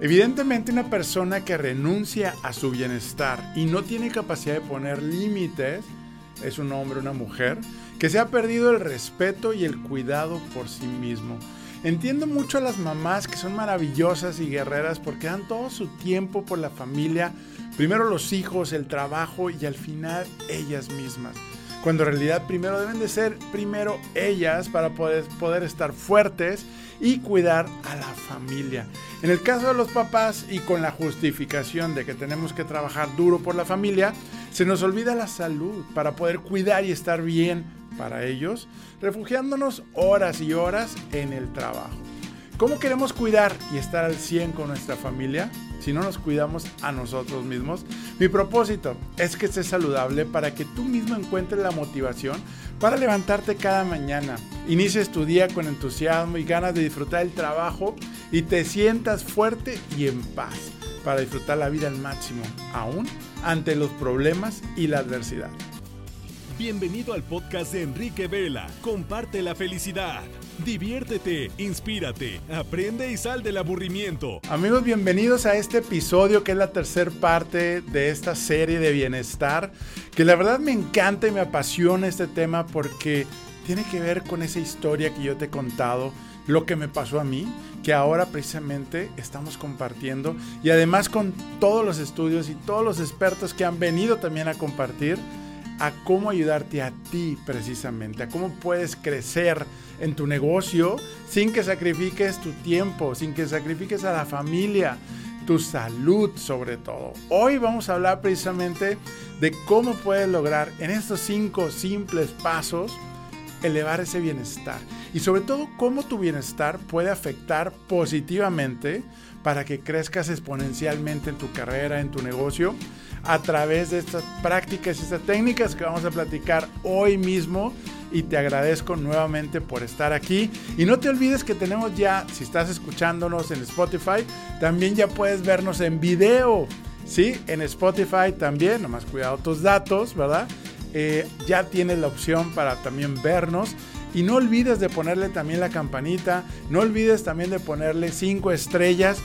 Evidentemente una persona que renuncia a su bienestar y no tiene capacidad de poner límites es un hombre, una mujer, que se ha perdido el respeto y el cuidado por sí mismo. Entiendo mucho a las mamás que son maravillosas y guerreras porque dan todo su tiempo por la familia, primero los hijos, el trabajo y al final ellas mismas. Cuando en realidad primero deben de ser primero ellas para poder, poder estar fuertes y cuidar a la familia. En el caso de los papás y con la justificación de que tenemos que trabajar duro por la familia, se nos olvida la salud para poder cuidar y estar bien para ellos, refugiándonos horas y horas en el trabajo. ¿Cómo queremos cuidar y estar al 100 con nuestra familia si no nos cuidamos a nosotros mismos? Mi propósito es que estés saludable para que tú mismo encuentres la motivación para levantarte cada mañana. Inicies tu día con entusiasmo y ganas de disfrutar el trabajo y te sientas fuerte y en paz para disfrutar la vida al máximo, aún ante los problemas y la adversidad. Bienvenido al podcast de Enrique Vela. Comparte la felicidad. Diviértete, inspírate, aprende y sal del aburrimiento. Amigos, bienvenidos a este episodio que es la tercera parte de esta serie de bienestar, que la verdad me encanta y me apasiona este tema porque tiene que ver con esa historia que yo te he contado, lo que me pasó a mí, que ahora precisamente estamos compartiendo y además con todos los estudios y todos los expertos que han venido también a compartir a cómo ayudarte a ti precisamente, a cómo puedes crecer en tu negocio sin que sacrifiques tu tiempo, sin que sacrifiques a la familia, tu salud sobre todo. Hoy vamos a hablar precisamente de cómo puedes lograr en estos cinco simples pasos elevar ese bienestar y sobre todo cómo tu bienestar puede afectar positivamente para que crezcas exponencialmente en tu carrera, en tu negocio a través de estas prácticas y estas técnicas que vamos a platicar hoy mismo. Y te agradezco nuevamente por estar aquí. Y no te olvides que tenemos ya, si estás escuchándonos en Spotify, también ya puedes vernos en video. Sí, en Spotify también, nomás cuidado tus datos, ¿verdad? Eh, ya tienes la opción para también vernos. Y no olvides de ponerle también la campanita, no olvides también de ponerle cinco estrellas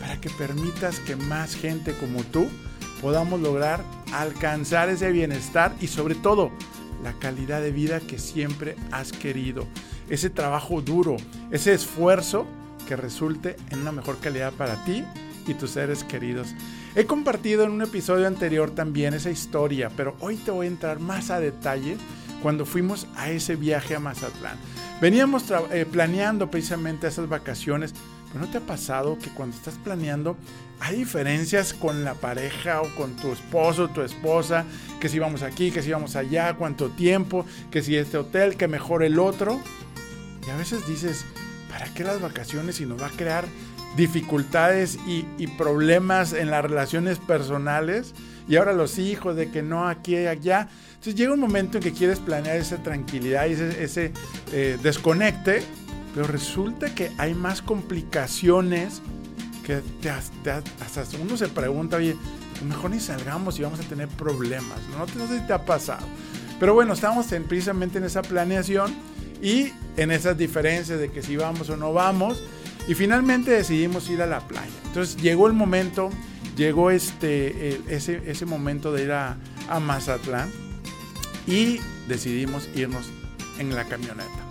para que permitas que más gente como tú podamos lograr alcanzar ese bienestar y sobre todo la calidad de vida que siempre has querido. Ese trabajo duro, ese esfuerzo que resulte en una mejor calidad para ti y tus seres queridos. He compartido en un episodio anterior también esa historia, pero hoy te voy a entrar más a detalle cuando fuimos a ese viaje a Mazatlán. Veníamos eh, planeando precisamente esas vacaciones, pero ¿no te ha pasado que cuando estás planeando hay diferencias con la pareja o con tu esposo tu esposa? Que si vamos aquí, que si vamos allá, cuánto tiempo, que si este hotel, que mejor el otro. Y a veces dices, ¿para qué las vacaciones si nos va a crear dificultades y, y problemas en las relaciones personales? Y ahora los hijos, de que no aquí y allá. Entonces llega un momento en que quieres planear esa tranquilidad y ese, eh, desconecte, pero resulta que hay más complicaciones que te, hasta uno se pregunta, oye, pues mejor ni salgamos y vamos a tener problemas. No, no sé si te ha pasado. Pero bueno, estamos precisamente en esa planeación y en esas diferencias de que si vamos o no vamos. Y finalmente decidimos ir a la playa. Entonces llegó el momento, llegó este, ese, ese momento de ir a, a Mazatlán y decidimos irnos en la camioneta.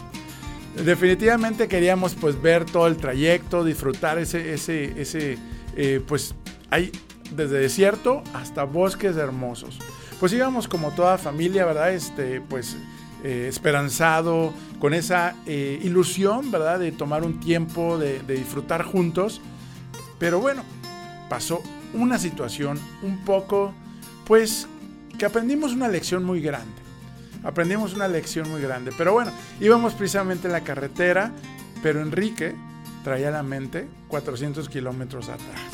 Definitivamente queríamos pues ver todo el trayecto, disfrutar ese, ese, ese, eh, pues hay desde desierto hasta bosques hermosos. Pues íbamos como toda familia, ¿verdad? Este, pues eh, esperanzado, con esa eh, ilusión, ¿verdad? De tomar un tiempo, de, de disfrutar juntos. Pero bueno, pasó una situación un poco, pues, que aprendimos una lección muy grande aprendimos una lección muy grande. Pero bueno, íbamos precisamente en la carretera, pero Enrique traía la mente 400 kilómetros atrás.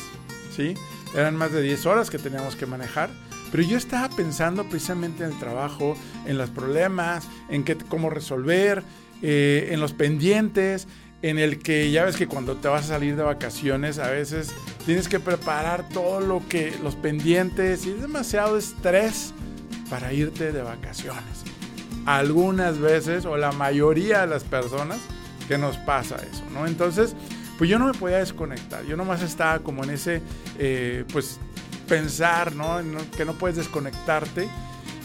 ¿sí? Eran más de 10 horas que teníamos que manejar. Pero yo estaba pensando precisamente en el trabajo, en los problemas, en qué, cómo resolver, eh, en los pendientes, en el que ya ves que cuando te vas a salir de vacaciones a veces tienes que preparar todo lo que los pendientes y es demasiado estrés para irte de vacaciones algunas veces o la mayoría de las personas que nos pasa eso, ¿no? Entonces, pues yo no me podía desconectar. Yo nomás estaba como en ese, eh, pues, pensar, ¿no? Que no puedes desconectarte.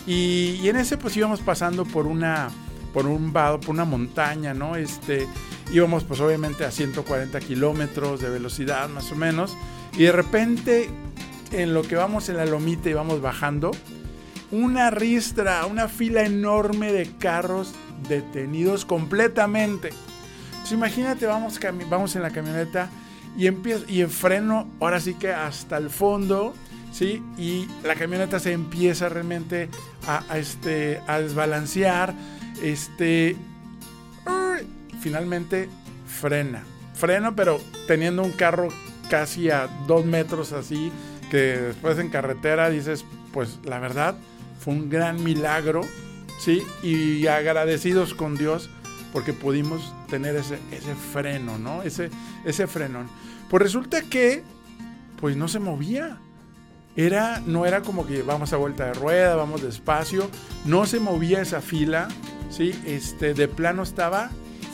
Y, y, en ese, pues íbamos pasando por una, por un vado, por una montaña, ¿no? Este, íbamos, pues, obviamente a 140 kilómetros de velocidad, más o menos. Y de repente, en lo que vamos en la lomita y vamos bajando, una ristra, una fila enorme de carros detenidos completamente. Entonces, imagínate, vamos, vamos en la camioneta y empiezo, y en freno, ahora sí que hasta el fondo, ¿sí? Y la camioneta se empieza realmente a, este, a desbalancear, este, finalmente frena, freno, pero teniendo un carro casi a dos metros así, que después en carretera dices, pues la verdad, fue un gran milagro, ¿sí? Y agradecidos con Dios porque pudimos tener ese, ese freno, ¿no? Ese, ese frenón. Pues resulta que, pues no se movía. Era, no era como que vamos a vuelta de rueda, vamos despacio. No se movía esa fila, ¿sí? Este, de plano estaba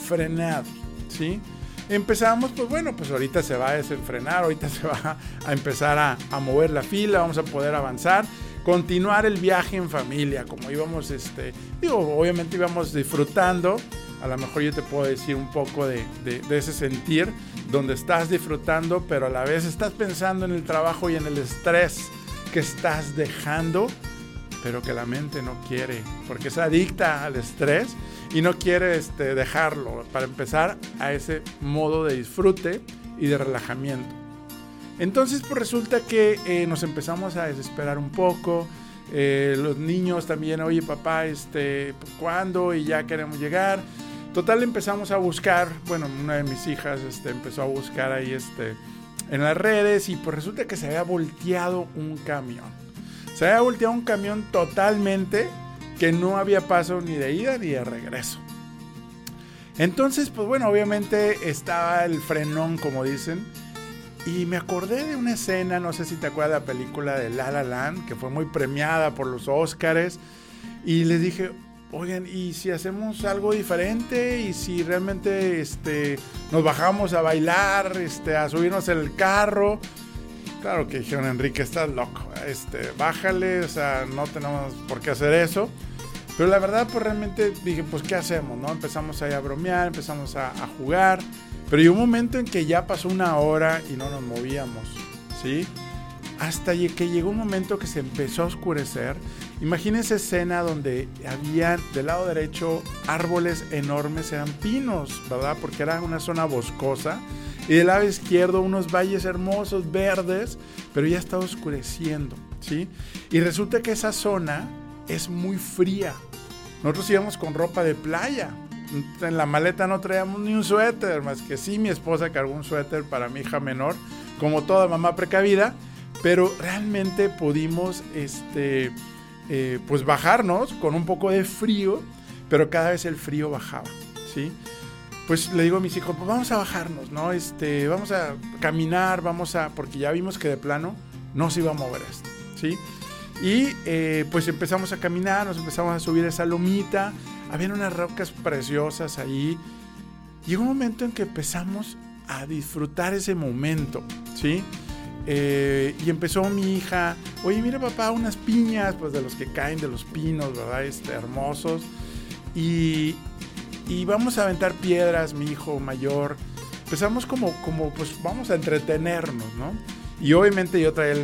frenado, ¿sí? Empezamos, pues bueno, pues ahorita se va a desenfrenar, ahorita se va a empezar a, a mover la fila, vamos a poder avanzar continuar el viaje en familia, como íbamos, este, digo, obviamente íbamos disfrutando, a lo mejor yo te puedo decir un poco de, ese sentir, donde estás disfrutando, pero a la vez estás pensando en el trabajo y en el estrés que estás dejando, pero que la mente no quiere, porque es adicta al estrés y no quiere este, dejarlo, para empezar a ese modo de disfrute y de relajamiento. Entonces, pues resulta que eh, nos empezamos a desesperar un poco. Eh, los niños también, oye papá, este, ¿cuándo? Y ya queremos llegar. Total, empezamos a buscar, bueno, una de mis hijas este, empezó a buscar ahí este, en las redes y pues resulta que se había volteado un camión. Se había volteado un camión totalmente que no había paso ni de ida ni de regreso. Entonces, pues bueno, obviamente estaba el frenón, como dicen y me acordé de una escena, no sé si te acuerdas de la película de La La Land, que fue muy premiada por los Oscars. Y les dije, oigan, ¿y si hacemos algo diferente? ¿Y si realmente este, nos bajamos a bailar, este, a subirnos el carro? Claro que dijeron, Enrique, estás loco. Este, bájale, o sea, no tenemos por qué hacer eso. Pero la verdad, pues realmente dije, pues, ¿qué hacemos? ¿no? Empezamos ahí a bromear, empezamos a, a jugar. Pero hay un momento en que ya pasó una hora y no nos movíamos, ¿sí? Hasta que llegó un momento que se empezó a oscurecer. Imagínense escena donde había del lado derecho árboles enormes, eran pinos, ¿verdad? Porque era una zona boscosa. Y del lado izquierdo unos valles hermosos, verdes, pero ya estaba oscureciendo, ¿sí? Y resulta que esa zona es muy fría. Nosotros íbamos con ropa de playa, en la maleta no traíamos ni un suéter, más que sí mi esposa cargó un suéter para mi hija menor, como toda mamá precavida, pero realmente pudimos este, eh, pues bajarnos con un poco de frío, pero cada vez el frío bajaba, ¿sí? Pues le digo a mis hijos, pues vamos a bajarnos, ¿no? Este, vamos a caminar, vamos a, porque ya vimos que de plano no se iba a mover esto, ¿sí? Y eh, pues empezamos a caminar, nos empezamos a subir esa lomita, habían unas rocas preciosas ahí. Llegó un momento en que empezamos a disfrutar ese momento, ¿sí? Eh, y empezó mi hija, oye, mira papá, unas piñas, pues de los que caen de los pinos, ¿verdad? Este, hermosos. Y, y vamos a aventar piedras, mi hijo mayor. Empezamos como, como, pues vamos a entretenernos, ¿no? Y obviamente yo traía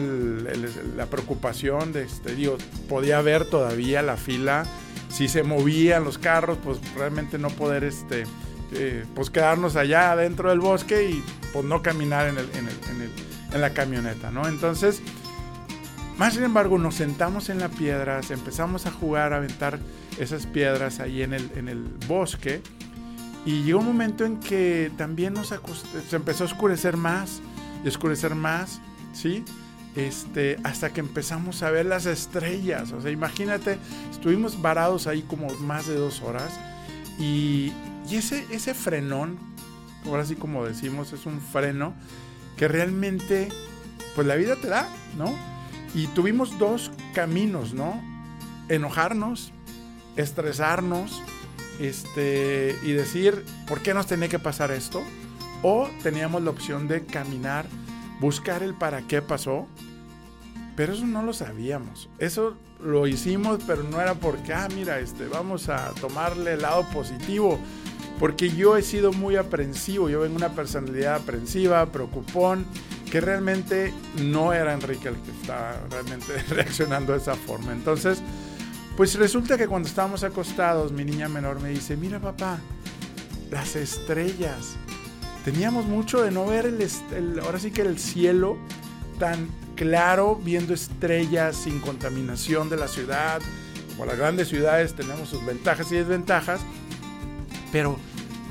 la preocupación de, este, digo, podía ver todavía la fila si se movían los carros, pues realmente no poder este, eh, pues quedarnos allá dentro del bosque y pues no caminar en, el, en, el, en, el, en la camioneta, ¿no? Entonces, más sin embargo, nos sentamos en la piedra, empezamos a jugar, a aventar esas piedras ahí en el, en el bosque. Y llegó un momento en que también nos se empezó a oscurecer más y oscurecer más, ¿sí? Este, hasta que empezamos a ver las estrellas. O sea, imagínate, estuvimos varados ahí como más de dos horas y, y ese, ese frenón, ahora sí como decimos, es un freno que realmente, pues la vida te da, ¿no? Y tuvimos dos caminos, ¿no? Enojarnos, estresarnos, este, y decir, ¿por qué nos tenía que pasar esto? o teníamos la opción de caminar, buscar el para qué pasó, pero eso no lo sabíamos. Eso lo hicimos, pero no era porque, ah, mira, este, vamos a tomarle el lado positivo. Porque yo he sido muy aprensivo, yo vengo una personalidad aprensiva, preocupón, que realmente no era Enrique el que estaba realmente reaccionando de esa forma. Entonces, pues resulta que cuando estábamos acostados, mi niña menor me dice, mira papá, las estrellas. Teníamos mucho de no ver el, ahora sí que el cielo tan claro, viendo estrellas sin contaminación de la ciudad. Como las grandes ciudades tenemos sus ventajas y desventajas, pero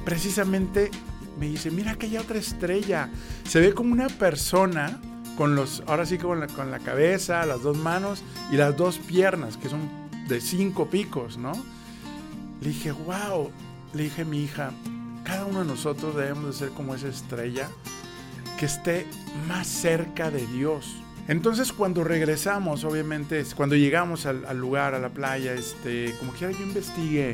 precisamente me dice, mira aquella otra estrella. Se ve como una persona con los, ahora sí con la, con la cabeza, las dos manos y las dos piernas, que son de cinco picos, ¿no? Le dije, wow, le dije a mi hija, cada uno de nosotros debemos de ser como esa estrella que esté más cerca de Dios. Entonces cuando regresamos, obviamente, cuando llegamos al, lugar, a la playa, este, como quiera yo investigué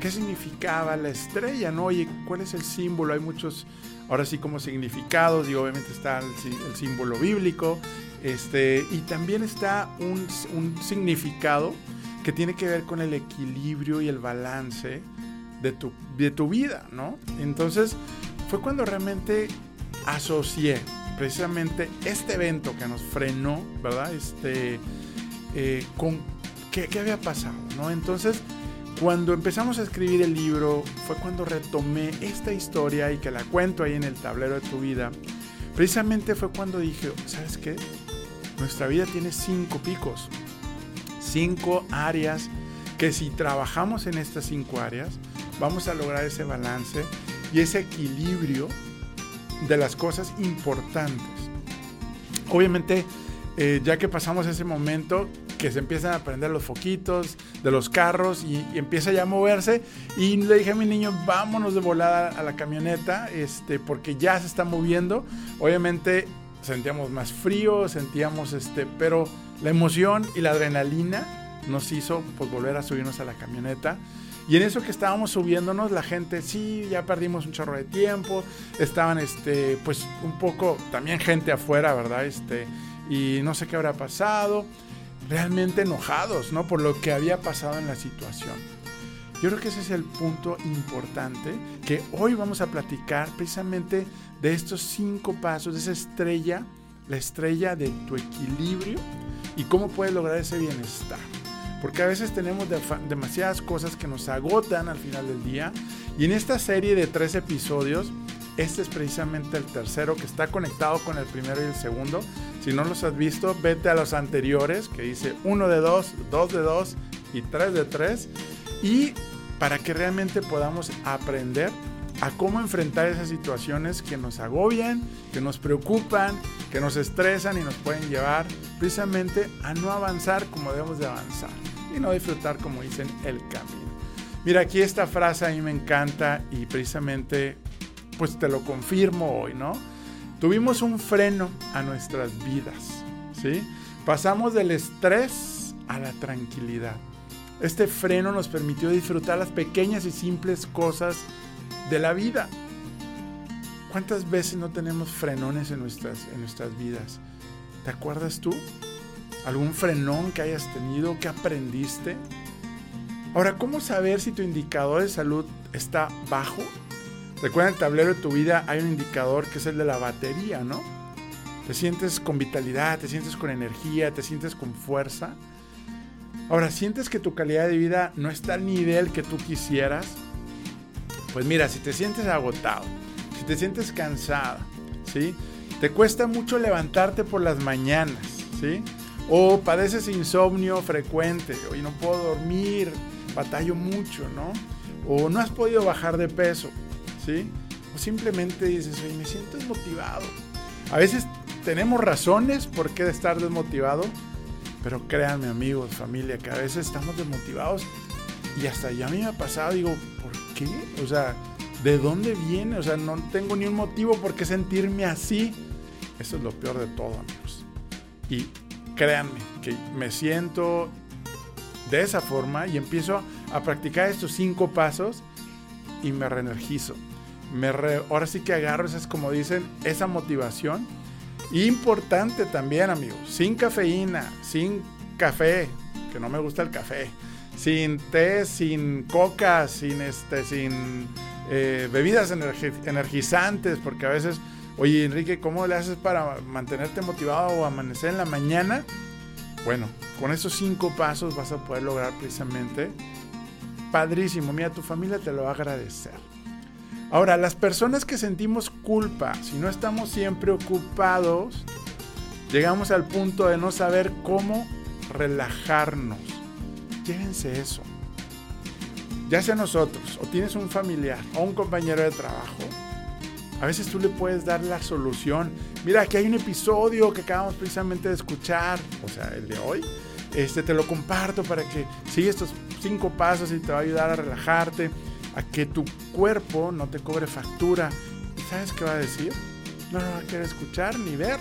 qué significaba la estrella, ¿no? Oye, ¿cuál es el símbolo? Hay muchos, ahora sí como significados, y obviamente está el, símbolo bíblico, este, y también está un, un significado que tiene que ver con el equilibrio y el balance de tu, de tu vida, ¿no? Entonces fue cuando realmente asocié precisamente este evento que nos frenó, ¿verdad? Este, eh, con qué, qué, había pasado, ¿no? Entonces, cuando empezamos a escribir el libro, fue cuando retomé esta historia y que la cuento ahí en el tablero de tu vida. Precisamente fue cuando dije, ¿sabes qué? Nuestra vida tiene cinco picos cinco áreas que si trabajamos en estas cinco áreas, vamos a lograr ese balance y ese equilibrio de las cosas importantes. Obviamente, eh, ya que pasamos ese momento, que se empiezan a prender los foquitos de los carros y, empieza ya a moverse. Y le dije a mi niño, vámonos de volada a la camioneta, este, porque ya se está moviendo. Obviamente sentíamos más frío, sentíamos este, pero la emoción y la adrenalina nos hizo pues, volver a subirnos a la camioneta. Y en eso que estábamos subiéndonos, la gente, sí, ya perdimos un chorro de tiempo. Estaban, este, pues, un poco, también gente afuera, ¿verdad? Este, y no sé qué habrá pasado. Realmente enojados, ¿no? Por lo que había pasado en la situación. Yo creo que ese es el punto importante que hoy vamos a platicar precisamente de estos cinco pasos, de esa estrella, la estrella de tu equilibrio y cómo puedes lograr ese bienestar. Porque a veces tenemos demasiadas cosas que nos agotan al final del día. Y en esta serie de tres episodios, este es precisamente el tercero que está conectado con el primero y el segundo. Si no los has visto, vete a los anteriores que dice uno de dos, dos de dos y tres de tres. Y para que realmente podamos aprender a cómo enfrentar esas situaciones que nos agobian, que nos preocupan, que nos estresan y nos pueden llevar precisamente a no avanzar como debemos de avanzar y no disfrutar como dicen el camino. Mira, aquí esta frase a mí me encanta y precisamente pues te lo confirmo hoy, ¿no? Tuvimos un freno a nuestras vidas, ¿sí? Pasamos del estrés a la tranquilidad. Este freno nos permitió disfrutar las pequeñas y simples cosas de la vida. ¿Cuántas veces no tenemos frenones en nuestras, en nuestras vidas? ¿Te acuerdas tú? ¿Algún frenón que hayas tenido? que aprendiste? Ahora, ¿cómo saber si tu indicador de salud está bajo? Recuerda en el tablero de tu vida hay un indicador que es el de la batería, ¿no? Te sientes con vitalidad, te sientes con energía, te sientes con fuerza. Ahora, ¿sientes que tu calidad de vida no está al nivel que tú quisieras? Pues mira, si te sientes agotado, si te sientes cansada, ¿sí? Te cuesta mucho levantarte por las mañanas, ¿sí? O padeces insomnio frecuente, y no puedo dormir, batallo mucho, ¿no? O no has podido bajar de peso, ¿sí? O simplemente dices, oye, me siento desmotivado. A veces tenemos razones por qué estar desmotivado, pero créanme amigos, familia, que a veces estamos desmotivados y hasta ya a mí me ha pasado, digo, ¿por qué? O sea, ¿de dónde viene? O sea, no tengo ni un motivo por qué sentirme así. Eso es lo peor de todo, amigos. Y créanme que me siento de esa forma y empiezo a practicar estos cinco pasos y me reenergizo. me ahora sí que agarro esas, como dicen, esa motivación. Importante también, amigos, sin cafeína, sin café, que no me gusta el café, sin té, sin coca, sin, este, sin eh, bebidas energizantes, porque a veces, oye Enrique, ¿cómo le haces para mantenerte motivado o amanecer en la mañana? Bueno, con esos cinco pasos vas a poder lograr precisamente, padrísimo, mira, tu familia te lo va a agradecer. Ahora, las personas que sentimos culpa, si no estamos siempre ocupados, llegamos al punto de no saber cómo relajarnos. Llévense eso. Ya sea nosotros, o tienes un familiar, o un compañero de trabajo, a veces tú le puedes dar la solución. Mira, aquí hay un episodio que acabamos precisamente de escuchar, o sea, el de hoy. Este te lo comparto para que sigas estos cinco pasos y te va a ayudar a relajarte a que tu cuerpo no te cobre factura. ¿Y sabes qué va a decir? No lo va a querer escuchar ni ver.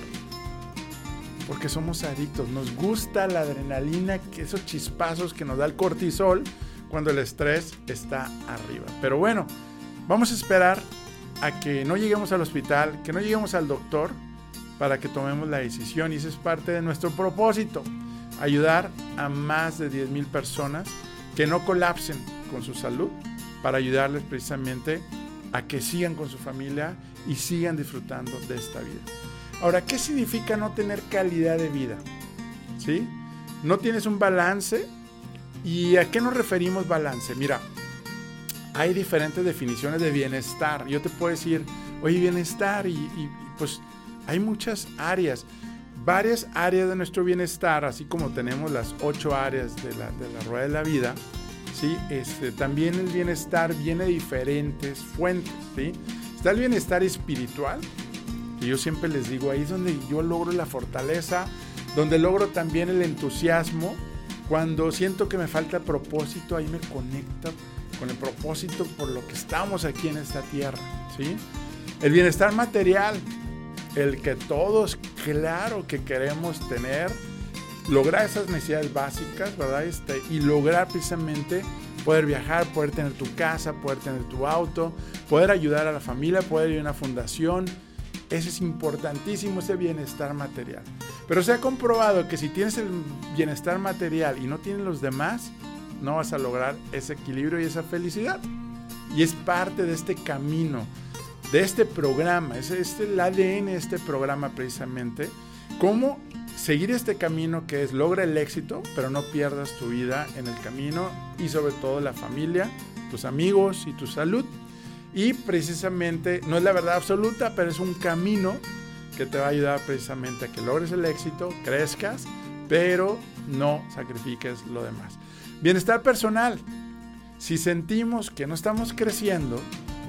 Porque somos adictos. Nos gusta la adrenalina, esos chispazos que nos da el cortisol cuando el estrés está arriba. Pero bueno, vamos a esperar a que no lleguemos al hospital, que no lleguemos al doctor para que tomemos la decisión. Y eso es parte de nuestro propósito. Ayudar a más de 10 mil personas que no colapsen con su salud para ayudarles precisamente a que sigan con su familia y sigan disfrutando de esta vida. Ahora, ¿qué significa no tener calidad de vida? ¿Sí? No tienes un balance. ¿Y a qué nos referimos balance? Mira, hay diferentes definiciones de bienestar. Yo te puedo decir, oye, bienestar y, pues hay muchas áreas, varias áreas de nuestro bienestar, así como tenemos las ocho áreas de la, rueda de la vida ¿sí? Este, también el bienestar viene de diferentes fuentes, ¿sí? Está el bienestar espiritual, que yo siempre les digo, ahí es donde yo logro la fortaleza, donde logro también el entusiasmo. Cuando siento que me falta propósito, ahí me conecto con el propósito por lo que estamos aquí en esta tierra, ¿sí? El bienestar material, el que todos, claro que queremos tener, lograr esas necesidades básicas, ¿verdad? Este, y lograr precisamente poder viajar, poder tener tu casa, poder tener tu auto, poder ayudar a la familia, poder ir a una fundación. Ese es importantísimo, ese bienestar material. Pero se ha comprobado que si tienes el bienestar material y no tienes los demás, no vas a lograr ese equilibrio y esa felicidad. Y es parte de este camino, de este programa, es, es el ADN de este programa precisamente, cómo seguir este camino que es logra el éxito, pero no pierdas tu vida en el camino y sobre todo la familia, tus amigos y tu salud. Y precisamente, no es la verdad absoluta, pero es un camino que te va a ayudar precisamente a que logres el éxito, crezcas, pero no sacrifiques lo demás. Bienestar personal. Si sentimos que no estamos creciendo,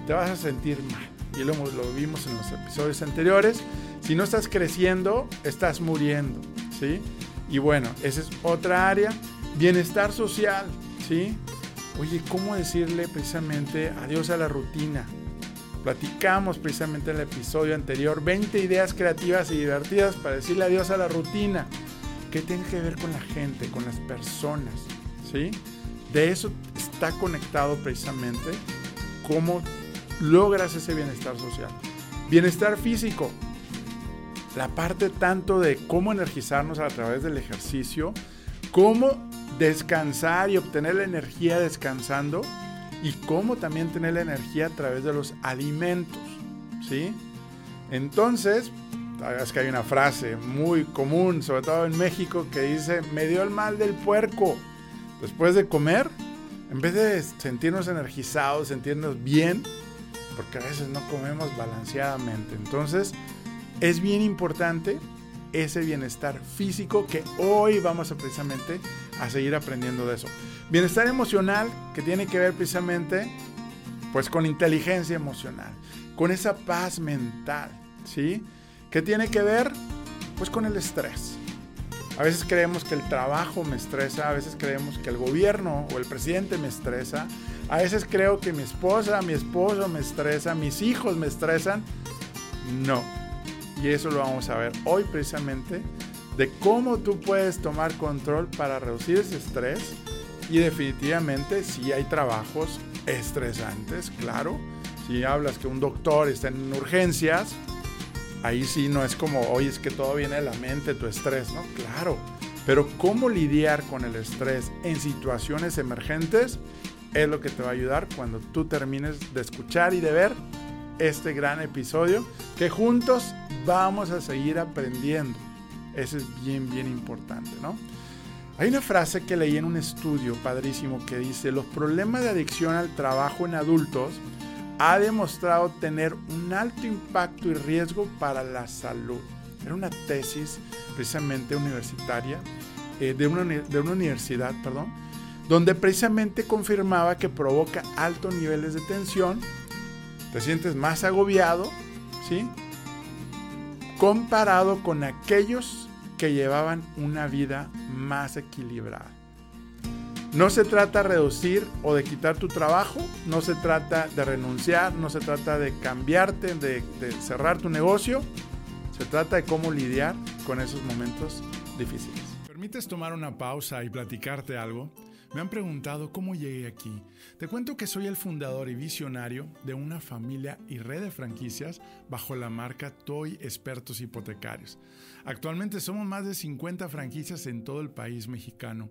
te vas a sentir mal. Y lo, vimos en los episodios anteriores. Si no estás creciendo, estás muriendo, ¿sí? Y bueno, esa es otra área. Bienestar social, ¿sí? Oye, ¿cómo decirle precisamente adiós a la rutina? Platicamos precisamente en el episodio anterior 20 ideas creativas y divertidas para decirle adiós a la rutina. ¿Qué tiene que ver con la gente, con las personas? ¿Sí? De eso está conectado precisamente cómo logras ese bienestar social. Bienestar físico, la parte tanto de cómo energizarnos a través del ejercicio, cómo descansar y obtener la energía descansando y cómo también tener la energía a través de los alimentos, ¿sí? Entonces, es que hay una frase muy común, sobre todo en México, que dice, me dio el mal del puerco. Después de comer, en vez de sentirnos energizados, sentirnos bien, porque a veces no comemos balanceadamente. Entonces, es bien importante ese bienestar físico que hoy vamos a precisamente a seguir aprendiendo de eso. Bienestar emocional que tiene que ver precisamente pues con inteligencia emocional, con esa paz mental, ¿sí? Que tiene que ver pues con el estrés. A veces creemos que el trabajo me estresa, a veces creemos que el gobierno o el presidente me estresa, a veces creo que mi esposa, mi esposo me estresa, mis hijos me estresan. No, y eso lo vamos a ver hoy precisamente, de cómo tú puedes tomar control para reducir ese estrés. Y definitivamente si hay trabajos estresantes, claro. Si hablas que un doctor está en urgencias, ahí sí no es como, oye, es que todo viene de la mente, tu estrés, ¿no? Claro. Pero cómo lidiar con el estrés en situaciones emergentes es lo que te va a ayudar cuando tú termines de escuchar y de ver este gran episodio que juntos vamos a seguir aprendiendo. Eso es bien, bien importante, ¿no? Hay una frase que leí en un estudio padrísimo que dice, los problemas de adicción al trabajo en adultos ha demostrado tener un alto impacto y riesgo para la salud. Era una tesis precisamente universitaria, eh, de, una, de una universidad, perdón, donde precisamente confirmaba que provoca altos niveles de tensión, te sientes más agobiado, ¿sí? Comparado con aquellos que llevaban una vida más equilibrada. No se trata de reducir o de quitar tu trabajo, no se trata de renunciar, no se trata de cambiarte, de, cerrar tu negocio, se trata de cómo lidiar con esos momentos difíciles. ¿Permites tomar una pausa y platicarte algo? Me han preguntado cómo llegué aquí. Te cuento que soy el fundador y visionario de una familia y red de franquicias bajo la marca Toy Expertos Hipotecarios. Actualmente somos más de 50 franquicias en todo el país mexicano.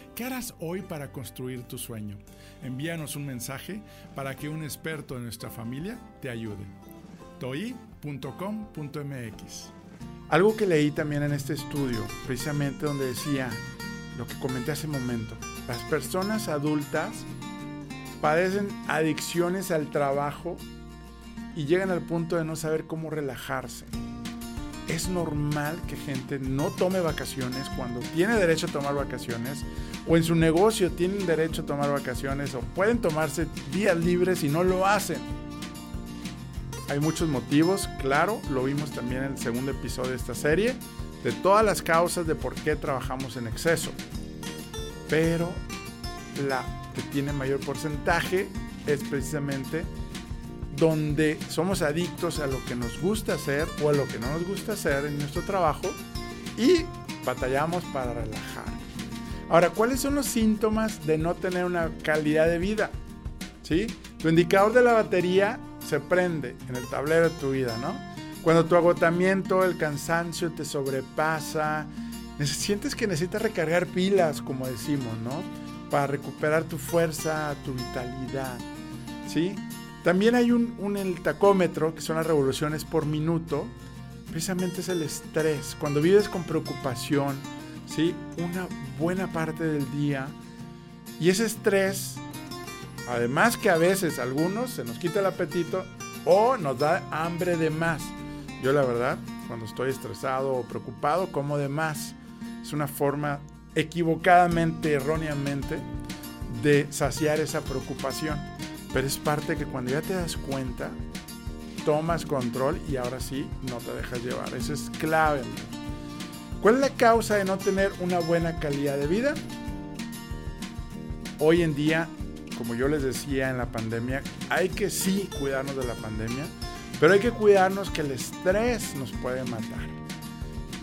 ¿Qué harás hoy para construir tu sueño? Envíanos un mensaje para que un experto de nuestra familia te ayude. toi.com.mx Algo que leí también en este estudio, precisamente donde decía lo que comenté hace un momento, las personas adultas padecen adicciones al trabajo y llegan al punto de no saber cómo relajarse. Es normal que gente no tome vacaciones cuando tiene derecho a tomar vacaciones o en su negocio tienen derecho a tomar vacaciones o pueden tomarse días libres y no lo hacen. Hay muchos motivos, claro, lo vimos también en el segundo episodio de esta serie, de todas las causas de por qué trabajamos en exceso. Pero la que tiene mayor porcentaje es precisamente donde somos adictos a lo que nos gusta hacer o a lo que no nos gusta hacer en nuestro trabajo y batallamos para relajar. Ahora, ¿cuáles son los síntomas de no tener una calidad de vida? ¿Sí? Tu indicador de la batería se prende en el tablero de tu vida, ¿no? Cuando tu agotamiento, el cansancio te sobrepasa, sientes que necesitas recargar pilas, como decimos, ¿no? para recuperar tu fuerza, tu vitalidad. ¿sí? También hay un, un el tacómetro, que son las revoluciones por minuto. Precisamente es el estrés. Cuando vives con preocupación, ¿sí? una buena parte del día. Y ese estrés, además que a veces algunos se nos quita el apetito o nos da hambre de más. Yo la verdad, cuando estoy estresado o preocupado, como de más. Es una forma equivocadamente, erróneamente, de saciar esa preocupación. Pero es parte que cuando ya te das cuenta, tomas control y ahora sí no te dejas llevar. Eso es clave. ¿Cuál es la causa de no tener una buena calidad de vida? Hoy en día, como yo les decía en la pandemia, hay que sí cuidarnos de la pandemia, pero hay que cuidarnos que el estrés nos puede matar.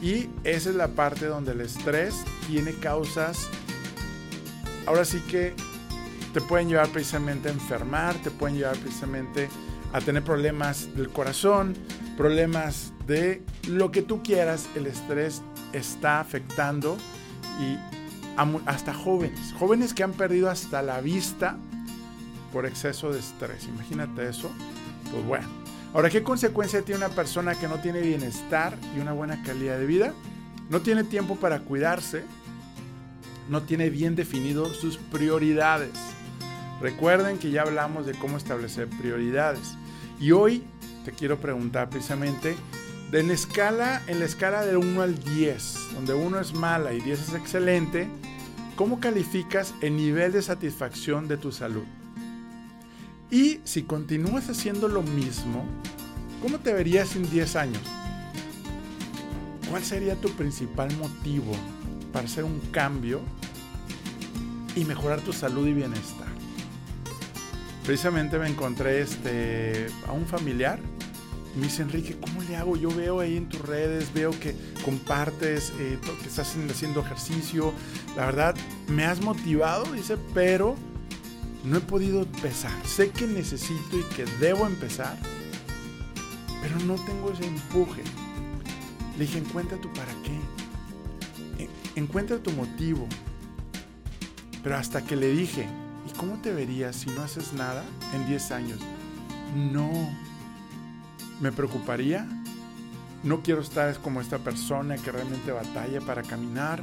Y esa es la parte donde el estrés tiene causas, ahora sí que te pueden llevar precisamente a enfermar, te pueden llevar precisamente a tener problemas del corazón, problemas de lo que tú quieras, el estrés está afectando y hasta jóvenes, jóvenes que han perdido hasta la vista por exceso de estrés. Imagínate eso. Pues bueno, Ahora, ¿qué consecuencia tiene una persona que no tiene bienestar y una buena calidad de vida? No tiene tiempo para cuidarse, no tiene bien definido sus prioridades. Recuerden que ya hablamos de cómo establecer prioridades. Y hoy te quiero preguntar precisamente, de la escala, en la escala de 1 al 10, donde 1 es mala y 10 es excelente, ¿cómo calificas el nivel de satisfacción de tu salud? Y si continúas haciendo lo mismo, ¿cómo te verías en 10 años? ¿Cuál sería tu principal motivo para hacer un cambio y mejorar tu salud y bienestar? Precisamente me encontré este, a un familiar y me dice, Enrique, ¿cómo le hago? Yo veo ahí en tus redes, veo que compartes, eh, que estás haciendo ejercicio. La verdad, me has motivado, dice, pero no he podido empezar. Sé que necesito y que debo empezar, pero no tengo ese empuje. Le dije, encuentra tu para qué. Encuentra tu motivo. Pero hasta que le dije, ¿y cómo te verías si no haces nada en 10 años? No. ¿Me preocuparía? No quiero estar como esta persona que realmente batalla para caminar.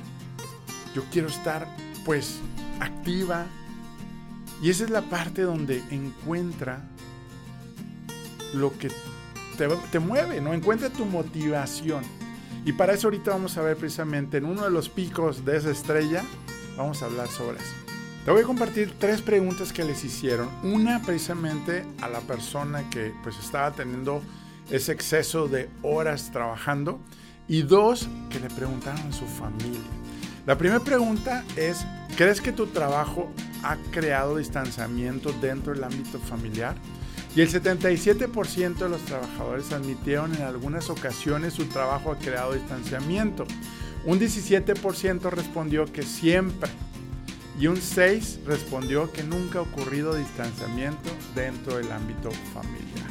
Yo quiero estar pues activa, y esa es la parte donde encuentra lo que te, mueve, ¿no? Encuentra tu motivación. Y para eso ahorita vamos a ver precisamente en uno de los picos de esa estrella, vamos a hablar sobre eso. Te voy a compartir tres preguntas que les hicieron. Una precisamente a la persona que pues estaba teniendo ese exceso de horas trabajando y dos que le preguntaron a su familia. La primera pregunta es, ¿crees que tu trabajo ha creado distanciamiento dentro del ámbito familiar? Y el 77% de los trabajadores admitieron en algunas ocasiones su trabajo ha creado distanciamiento. Un 17% respondió que siempre. Y un 6% respondió que nunca ha ocurrido distanciamiento dentro del ámbito familiar.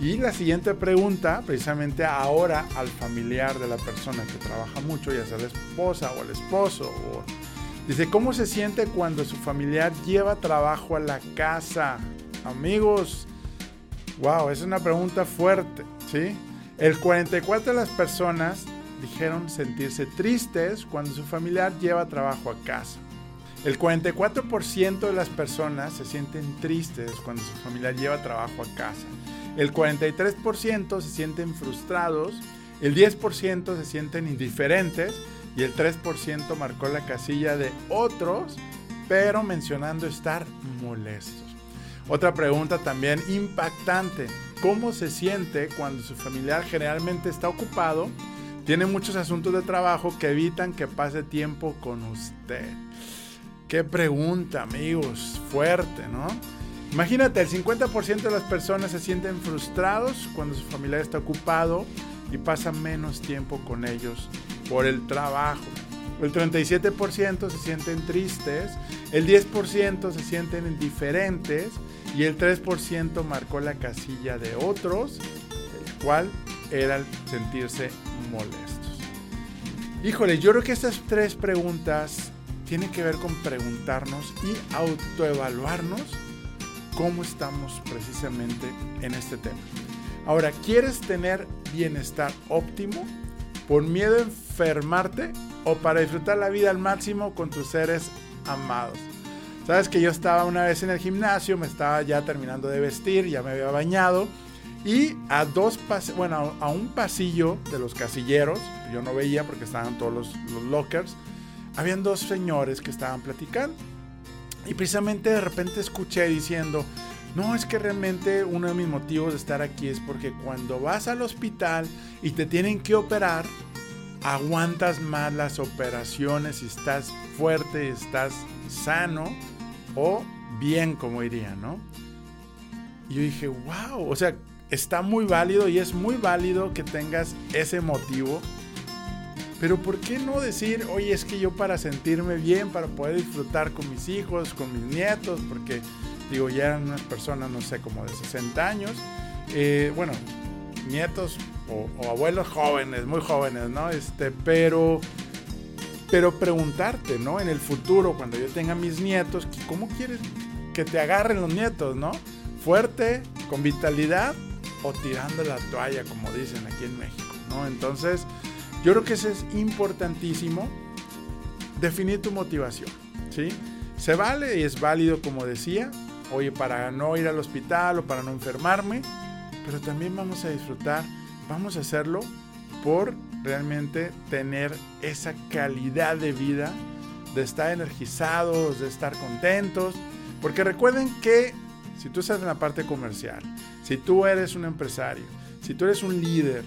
Y la siguiente pregunta, precisamente ahora al familiar de la persona que trabaja mucho, ya sea la esposa o el esposo, dice, ¿cómo se siente cuando su familiar lleva trabajo a la casa? Amigos, wow, es una pregunta fuerte, ¿sí? El 44 de las personas dijeron sentirse tristes cuando su familiar lleva trabajo a casa. El 44% de las personas se sienten tristes cuando su familiar lleva trabajo a casa. El 43% se sienten frustrados, el 10% se sienten indiferentes y el 3% marcó la casilla de otros, pero mencionando estar molestos. Otra pregunta también impactante, ¿cómo se siente cuando su familiar generalmente está ocupado, tiene muchos asuntos de trabajo que evitan que pase tiempo con usted? Qué pregunta, amigos, fuerte, ¿no? Imagínate, el 50% de las personas se sienten frustrados cuando su familiar está ocupado y pasa menos tiempo con ellos por el trabajo. El 37% se sienten tristes, el 10% se sienten indiferentes y el 3% marcó la casilla de otros, el cual era el sentirse molestos. Híjole, yo creo que estas tres preguntas tienen que ver con preguntarnos y autoevaluarnos cómo estamos precisamente en este tema. Ahora, ¿quieres tener bienestar óptimo por miedo a enfermarte o para disfrutar la vida al máximo con tus seres amados? Sabes que yo estaba una vez en el gimnasio, me estaba ya terminando de vestir, ya me había bañado y a dos bueno, a un pasillo de los casilleros, yo no veía porque estaban todos los, los lockers, habían dos señores que estaban platicando. Y precisamente de repente escuché diciendo, no, es que realmente uno de mis motivos de estar aquí es porque cuando vas al hospital y te tienen que operar, aguantas más las operaciones y estás fuerte, estás sano o bien, como diría, ¿no? Y yo dije, wow, o sea, está muy válido y es muy válido que tengas ese motivo pero ¿por qué no decir, oye, es que yo para sentirme bien, para poder disfrutar con mis hijos, con mis nietos, porque digo, ya eran unas personas, no sé, como de 60 años, eh, bueno, nietos o, abuelos jóvenes, muy jóvenes, ¿no? Este, pero, pero preguntarte, ¿no? En el futuro, cuando yo tenga mis nietos, ¿cómo quieres que te agarren los nietos, ¿no? Fuerte, con vitalidad o tirando la toalla, como dicen aquí en México, ¿no? Entonces, yo creo que eso es importantísimo, definir tu motivación, ¿sí? Se vale y es válido, como decía, oye, para no ir al hospital o para no enfermarme, pero también vamos a disfrutar, vamos a hacerlo por realmente tener esa calidad de vida, de estar energizados, de estar contentos, porque recuerden que si tú estás en la parte comercial, si tú eres un empresario, Si tú eres un líder,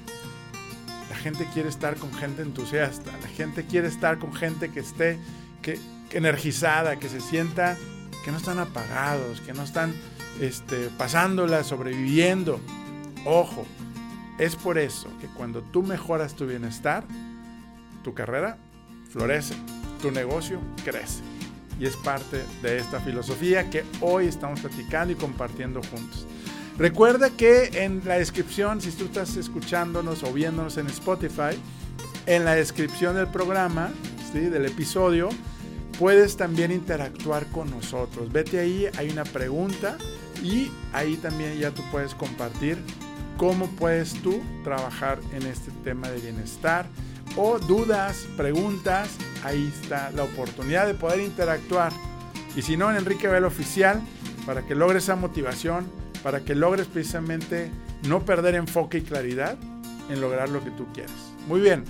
la gente quiere estar con gente entusiasta, la gente quiere estar con gente que esté que, energizada, que se sienta que no están apagados, que no están este, pasándola, sobreviviendo. Ojo, es por eso que cuando tú mejoras tu bienestar, tu carrera florece, tu negocio crece. Y es parte de esta filosofía que hoy estamos platicando y compartiendo juntos. Recuerda que en la descripción, si tú estás escuchándonos o viéndonos en Spotify, en la descripción del programa, ¿sí? del episodio, puedes también interactuar con nosotros. Vete ahí, hay una pregunta y ahí también ya tú puedes compartir cómo puedes tú trabajar en este tema de bienestar o dudas, preguntas, ahí está la oportunidad de poder interactuar. Y si no, en Enrique Vela Oficial, para que logres esa motivación, para que logres precisamente no perder enfoque y claridad en lograr lo que tú quieres. Muy bien.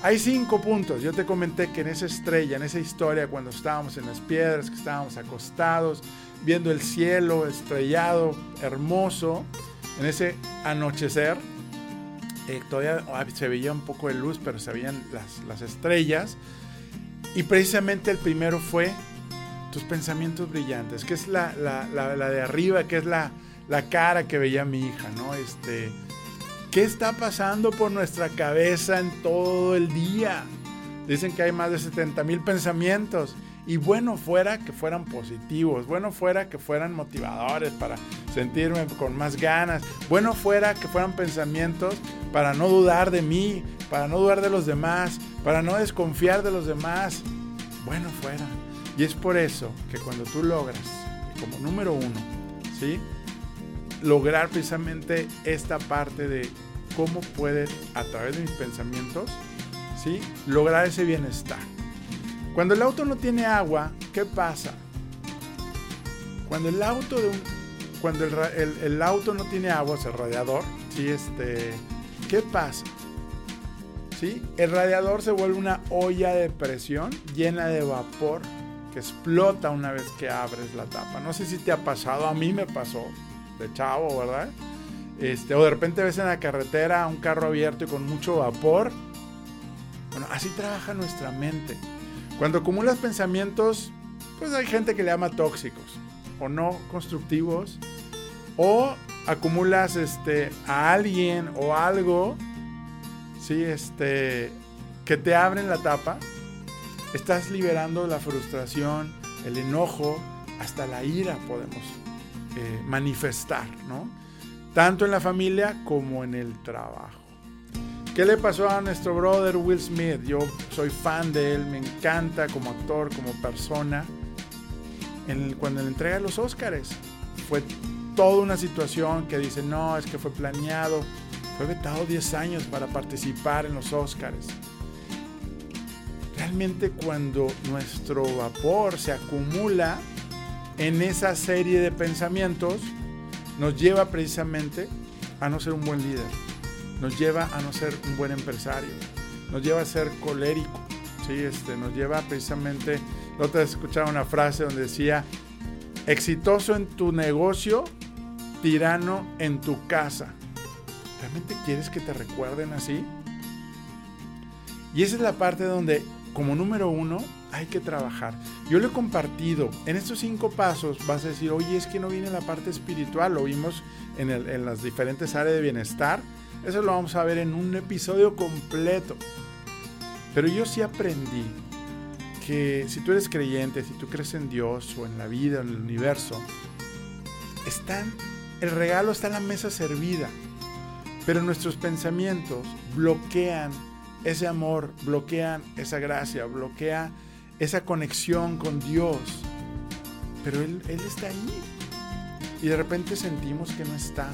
Hay cinco puntos. Yo te comenté que en esa estrella, en esa historia, cuando estábamos en las piedras, que estábamos acostados, viendo el cielo estrellado, hermoso, en ese anochecer, eh, todavía ah, se veía un poco de luz, pero se veían las, estrellas. Y precisamente el primero fue tus pensamientos brillantes, que es la, de arriba, que es la, cara que veía mi hija, ¿no? Este, ¿Qué está pasando por nuestra cabeza en todo el día? Dicen que hay más de 70 mil pensamientos. Y bueno fuera que fueran positivos, bueno fuera que fueran motivadores para sentirme con más ganas, bueno fuera que fueran pensamientos para no dudar de mí, para no dudar de los demás, para no desconfiar de los demás. Bueno fuera. Y es por eso que cuando tú logras, como número uno, ¿sí? Lograr precisamente esta parte de cómo puede, a través de mis pensamientos, ¿sí? lograr ese bienestar. Cuando el auto no tiene agua, ¿qué pasa? Cuando el auto cuando el, auto no tiene agua, sea, el radiador, ¿sí? este, ¿qué pasa? ¿Sí? El radiador se vuelve una olla de presión llena de vapor que explota una vez que abres la tapa. No sé si te ha pasado, a mí me pasó de chavo, ¿verdad? Este, o de repente ves en la carretera un carro abierto y con mucho vapor. Bueno, así trabaja nuestra mente. Cuando acumulas pensamientos, pues hay gente que le llama tóxicos o no constructivos. O acumulas este, a alguien o algo, ¿sí? este, que te abren la tapa. Estás liberando la frustración, el enojo, hasta la ira podemos eh, manifestar, ¿no? Tanto en la familia como en el trabajo. ¿Qué le pasó a nuestro brother Will Smith? Yo soy fan de él, me encanta como actor, como persona. cuando le entrega los Oscars, fue toda una situación que dice, no, es que fue planeado. Fue vetado 10 años para participar en los Oscars. Realmente cuando nuestro vapor se acumula, en esa serie de pensamientos nos lleva precisamente a no ser un buen líder, nos lleva a no ser un buen empresario, nos lleva a ser colérico, ¿sí? este, nos lleva precisamente, la otra vez escuchaba una frase donde decía, exitoso en tu negocio, tirano en tu casa. ¿Realmente quieres que te recuerden así? Y esa es la parte donde, como número uno, hay que trabajar. Yo lo he compartido. En estos cinco pasos vas a decir, oye, es que no viene la parte espiritual. Lo vimos en, las diferentes áreas de bienestar. Eso lo vamos a ver en un episodio completo. Pero yo sí aprendí que si tú eres creyente, si tú crees en Dios o en la vida, en el universo, están, el regalo está en la mesa servida. Pero nuestros pensamientos bloquean ese amor, bloquean esa gracia, bloquea esa conexión con Dios. Pero Él, Él está ahí. Y de repente sentimos que no está.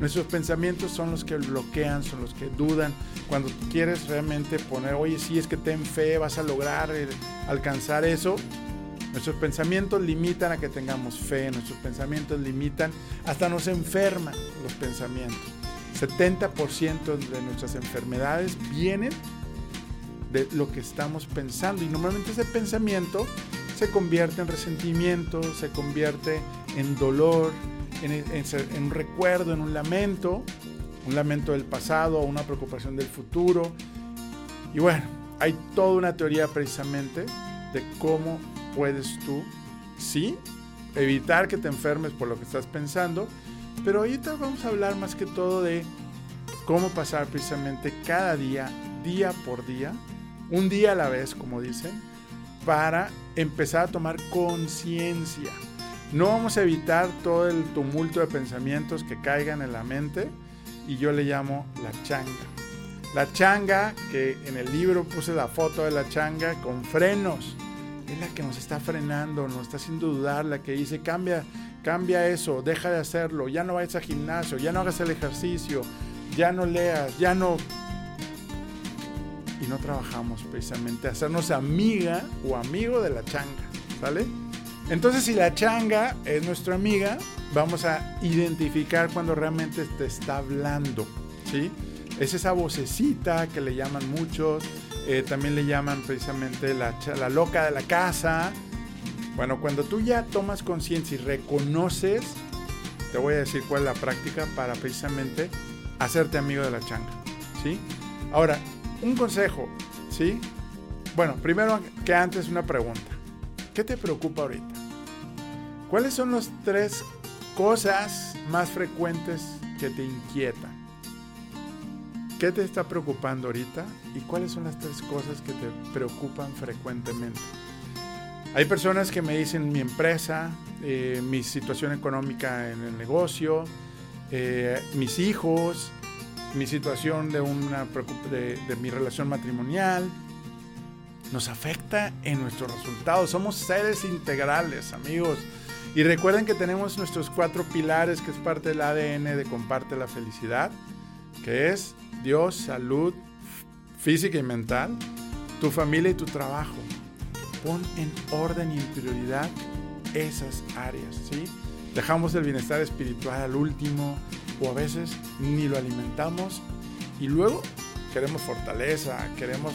Nuestros pensamientos son los que bloquean, son los que dudan. Cuando quieres realmente poner, oye, sí, es que ten fe, vas a lograr eh, alcanzar eso. Nuestros pensamientos limitan a que tengamos fe, nuestros pensamientos limitan, hasta nos enferman los pensamientos. 70% de nuestras enfermedades vienen de lo que estamos pensando. Y normalmente ese pensamiento se convierte en resentimiento, se convierte en dolor, en, un recuerdo, en un lamento. un lamento del pasado o una preocupación del futuro. Y bueno, hay toda una teoría precisamente de cómo puedes tú, sí, evitar que te enfermes por lo que estás pensando, pero ahorita vamos a hablar más que todo de cómo pasar precisamente cada día, día por día, un día a la vez, como dicen, para empezar a tomar conciencia. No vamos a evitar todo el tumulto de pensamientos que caigan en la mente y yo le llamo la changa. La changa, que en el libro puse la foto de la changa con frenos, es la que nos está frenando, nos está haciendo dudar, la que dice, cambia, cambia eso, deja de hacerlo, ya no vayas al gimnasio, ya no hagas el ejercicio, ya no leas, ya no... Y no trabajamos precisamente, hacernos amiga o amigo de la changa, ¿sale? Entonces si la changa es nuestra amiga, vamos a identificar cuando realmente te está hablando, ¿sí? Es esa vocecita que le llaman muchos, eh, también le llaman precisamente la, la loca de la casa. Bueno, cuando tú ya tomas conciencia y reconoces, te voy a decir cuál es la práctica para precisamente hacerte amigo de la changa, ¿sí? Ahora, un consejo, ¿sí? Bueno, primero que antes una pregunta. ¿Qué te preocupa ahorita? ¿Cuáles son las tres cosas más frecuentes que te inquietan? ¿Qué te está preocupando ahorita? ¿Y cuáles son las tres cosas que te preocupan frecuentemente? Hay personas que me dicen mi empresa, eh, mi situación económica en el negocio, eh, mis hijos, mi situación de, una, de, mi relación matrimonial. Nos afecta en nuestros resultados. Somos seres integrales, amigos. Y recuerden que tenemos nuestros cuatro pilares, que es parte del ADN de Comparte la Felicidad, que es Dios, salud física y mental, tu familia y tu trabajo. Pon en orden y en prioridad esas áreas, ¿sí? Dejamos el bienestar espiritual al último o a veces ni lo alimentamos y luego queremos fortaleza, queremos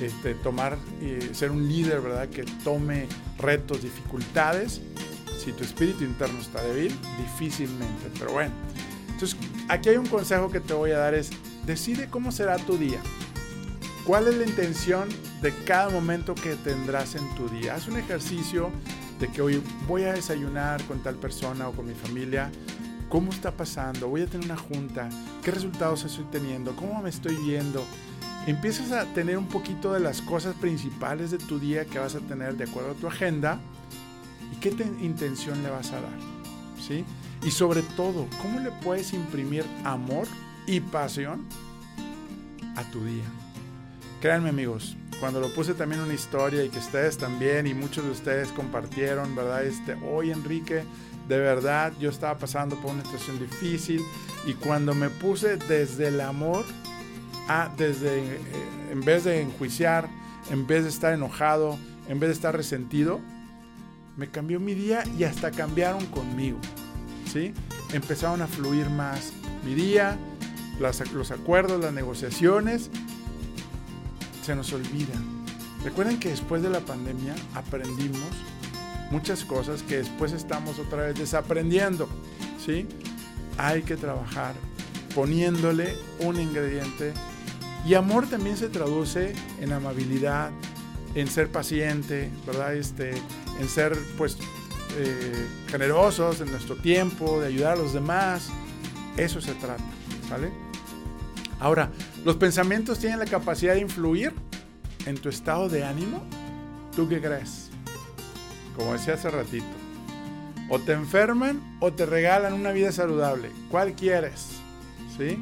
este, tomar eh, ser un líder, ¿verdad? Que tome retos, dificultades. Si tu espíritu interno está débil, difícilmente. Pero bueno, entonces aquí hay un consejo que te voy a dar es decide cómo será tu día. ¿Cuál es la intención de cada momento que tendrás en tu día? Haz un ejercicio de que hoy voy a desayunar con tal persona o con mi familia. ¿Cómo está pasando? Voy a tener una junta. ¿Qué resultados estoy teniendo? ¿Cómo me estoy viendo? Empiezas a tener un poquito de las cosas principales de tu día que vas a tener de acuerdo a tu agenda y qué intención le vas a dar. ¿Sí? Y sobre todo, ¿cómo le puedes imprimir amor y pasión a tu día? Créanme amigos, cuando lo puse también una historia y que ustedes también y muchos de ustedes compartieron, ¿verdad? Este, hoy Enrique, de verdad yo estaba pasando por una situación difícil y cuando me puse desde el amor, desde, eh, en vez de enjuiciar, en vez de estar enojado, en vez de estar resentido, me cambió mi día y hasta cambiaron conmigo, ¿sí? Empezaron a fluir más mi día, los acuerdos, las negociaciones se nos olvida. Recuerden que después de la pandemia aprendimos muchas cosas que después estamos otra vez desaprendiendo. ¿sí? Hay que trabajar poniéndole un ingrediente. Y amor también se traduce en amabilidad, en ser paciente, ¿verdad? Este, en ser pues eh, generosos en nuestro tiempo, de ayudar a los demás. Eso se trata, ¿vale? Ahora, ¿los pensamientos tienen la capacidad de influir en tu estado de ánimo? ¿Tú qué crees? Como decía hace ratito. O te enferman o te regalan una vida saludable. ¿Cuál quieres? ¿Sí?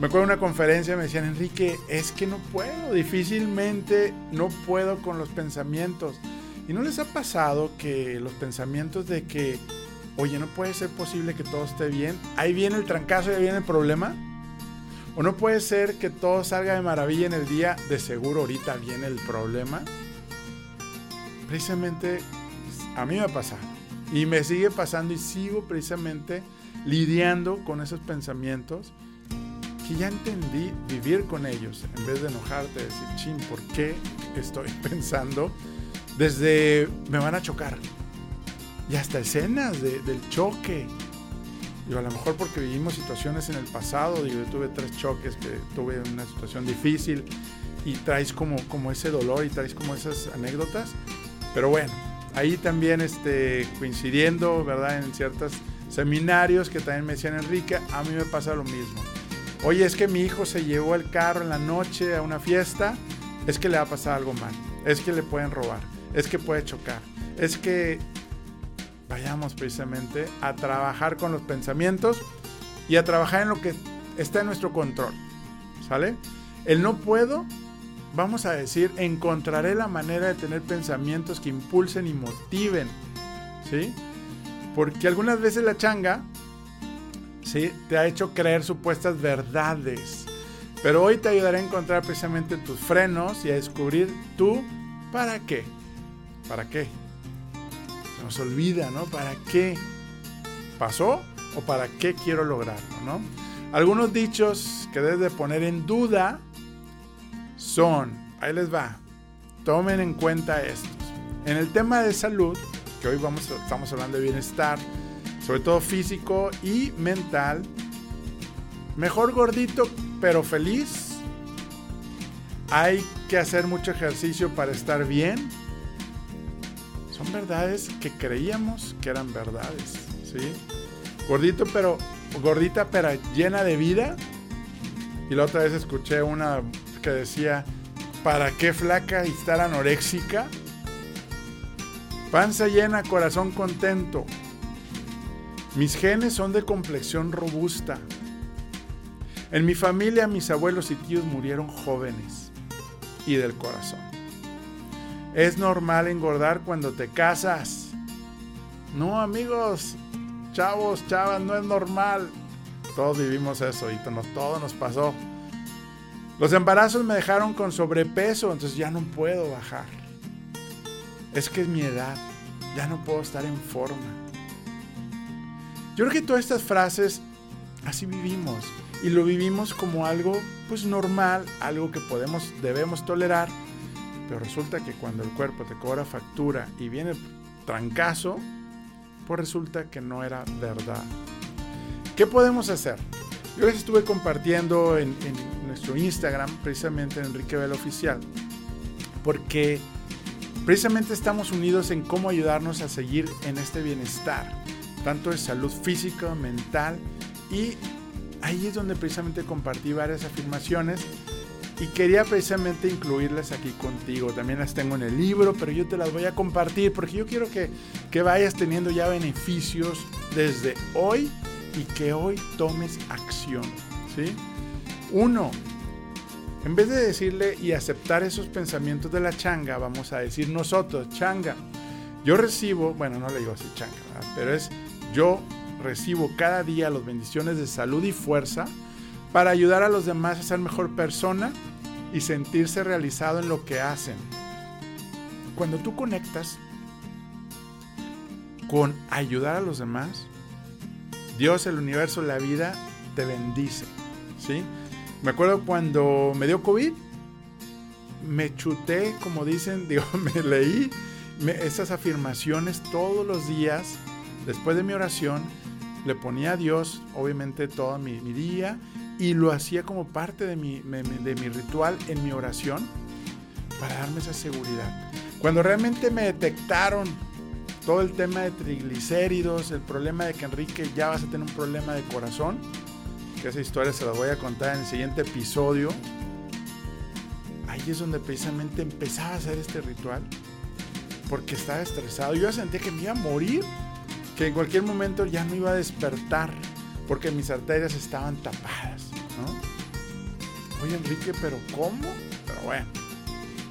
Me acuerdo de una conferencia, me decían, Enrique, es que no puedo, difícilmente no puedo con los pensamientos. ¿Y no les ha pasado que los pensamientos de que, oye, no puede ser posible que todo esté bien, ahí viene el trancazo y ahí viene el problema? O no puede ser que todo salga de maravilla en el día, de seguro ahorita viene el problema. Precisamente a mí me ha pasado. Y me sigue pasando y sigo precisamente lidiando con esos pensamientos que ya entendí vivir con ellos. En vez de enojarte, decir, chin, ¿por qué estoy pensando? Desde me van a chocar. Y hasta escenas del choque. A lo mejor porque vivimos situaciones en el pasado, digo, yo tuve tres choques, que tuve una situación difícil y traes como, como ese dolor y traes como esas anécdotas. Pero bueno, ahí también este, coincidiendo, ¿verdad? En ciertos seminarios que también me decían Enrique, a mí me pasa lo mismo. Oye, es que mi hijo se llevó el carro en la noche a una fiesta, es que le va a pasar algo mal, es que le pueden robar, es que puede chocar, es que vayamos precisamente a trabajar con los pensamientos y a trabajar en lo que está en nuestro control. ¿Sale? El no puedo, vamos a decir, encontraré la manera de tener pensamientos que impulsen y motiven. ¿Sí? Porque algunas veces la changa ¿sí? te ha hecho creer supuestas verdades. Pero hoy te ayudaré a encontrar precisamente tus frenos y a descubrir tú para qué. ¿Para qué? nos olvida, ¿no? ¿Para qué pasó o para qué quiero lograrlo, ¿no? Algunos dichos que debes de poner en duda son, ahí les va, tomen en cuenta estos. En el tema de salud, que hoy vamos, estamos hablando de bienestar, sobre todo físico y mental, mejor gordito pero feliz. Hay que hacer mucho ejercicio para estar bien son verdades que creíamos que eran verdades, ¿sí? Gordito pero gordita pero llena de vida. Y la otra vez escuché una que decía, ¿para qué flaca y estar anoréxica? Panza llena, corazón contento. Mis genes son de complexión robusta. En mi familia mis abuelos y tíos murieron jóvenes y del corazón. Es normal engordar cuando te casas. No, amigos, chavos, chavas, no es normal. Todos vivimos eso y todo nos pasó. Los embarazos me dejaron con sobrepeso, entonces ya no puedo bajar. Es que es mi edad, ya no puedo estar en forma. Yo creo que todas estas frases así vivimos y lo vivimos como algo pues normal, algo que podemos debemos tolerar pero resulta que cuando el cuerpo te cobra factura y viene trancazo, pues resulta que no era verdad. ¿Qué podemos hacer? Yo les estuve compartiendo en, nuestro Instagram, precisamente en Enrique Vela Oficial, porque precisamente estamos unidos en cómo ayudarnos a seguir en este bienestar, tanto de salud física, mental, y ahí es donde precisamente compartí varias afirmaciones y quería precisamente incluirlas aquí contigo. También las tengo en el libro, pero yo te las voy a compartir porque yo quiero que, que vayas teniendo ya beneficios desde hoy y que hoy tomes acción. ¿sí? Uno, en vez de decirle y aceptar esos pensamientos de la changa, vamos a decir nosotros, changa. Yo recibo, bueno, no le digo así changa, pero es yo recibo cada día las bendiciones de salud y fuerza para ayudar a los demás a ser mejor persona y sentirse realizado en lo que hacen. Cuando tú conectas con ayudar a los demás, Dios, el universo, la vida te bendice. ¿sí? Me acuerdo cuando me dio COVID, me chuté, como dicen, digo, me leí esas afirmaciones todos los días después de mi oración. Le ponía a Dios, obviamente, todo mi, mi día y lo hacía como parte de mi, de mi ritual en mi oración para darme esa seguridad. Cuando realmente me detectaron todo el tema de triglicéridos, el problema de que Enrique ya vas a tener un problema de corazón, esa historia se la voy a contar en el siguiente episodio, ahí es donde precisamente empezaba a hacer este ritual, porque estaba estresado. Yo sentía que me iba a morir, que en cualquier momento ya no iba a despertar porque mis arterias estaban tapadas. Oye Enrique, pero ¿cómo? Pero bueno,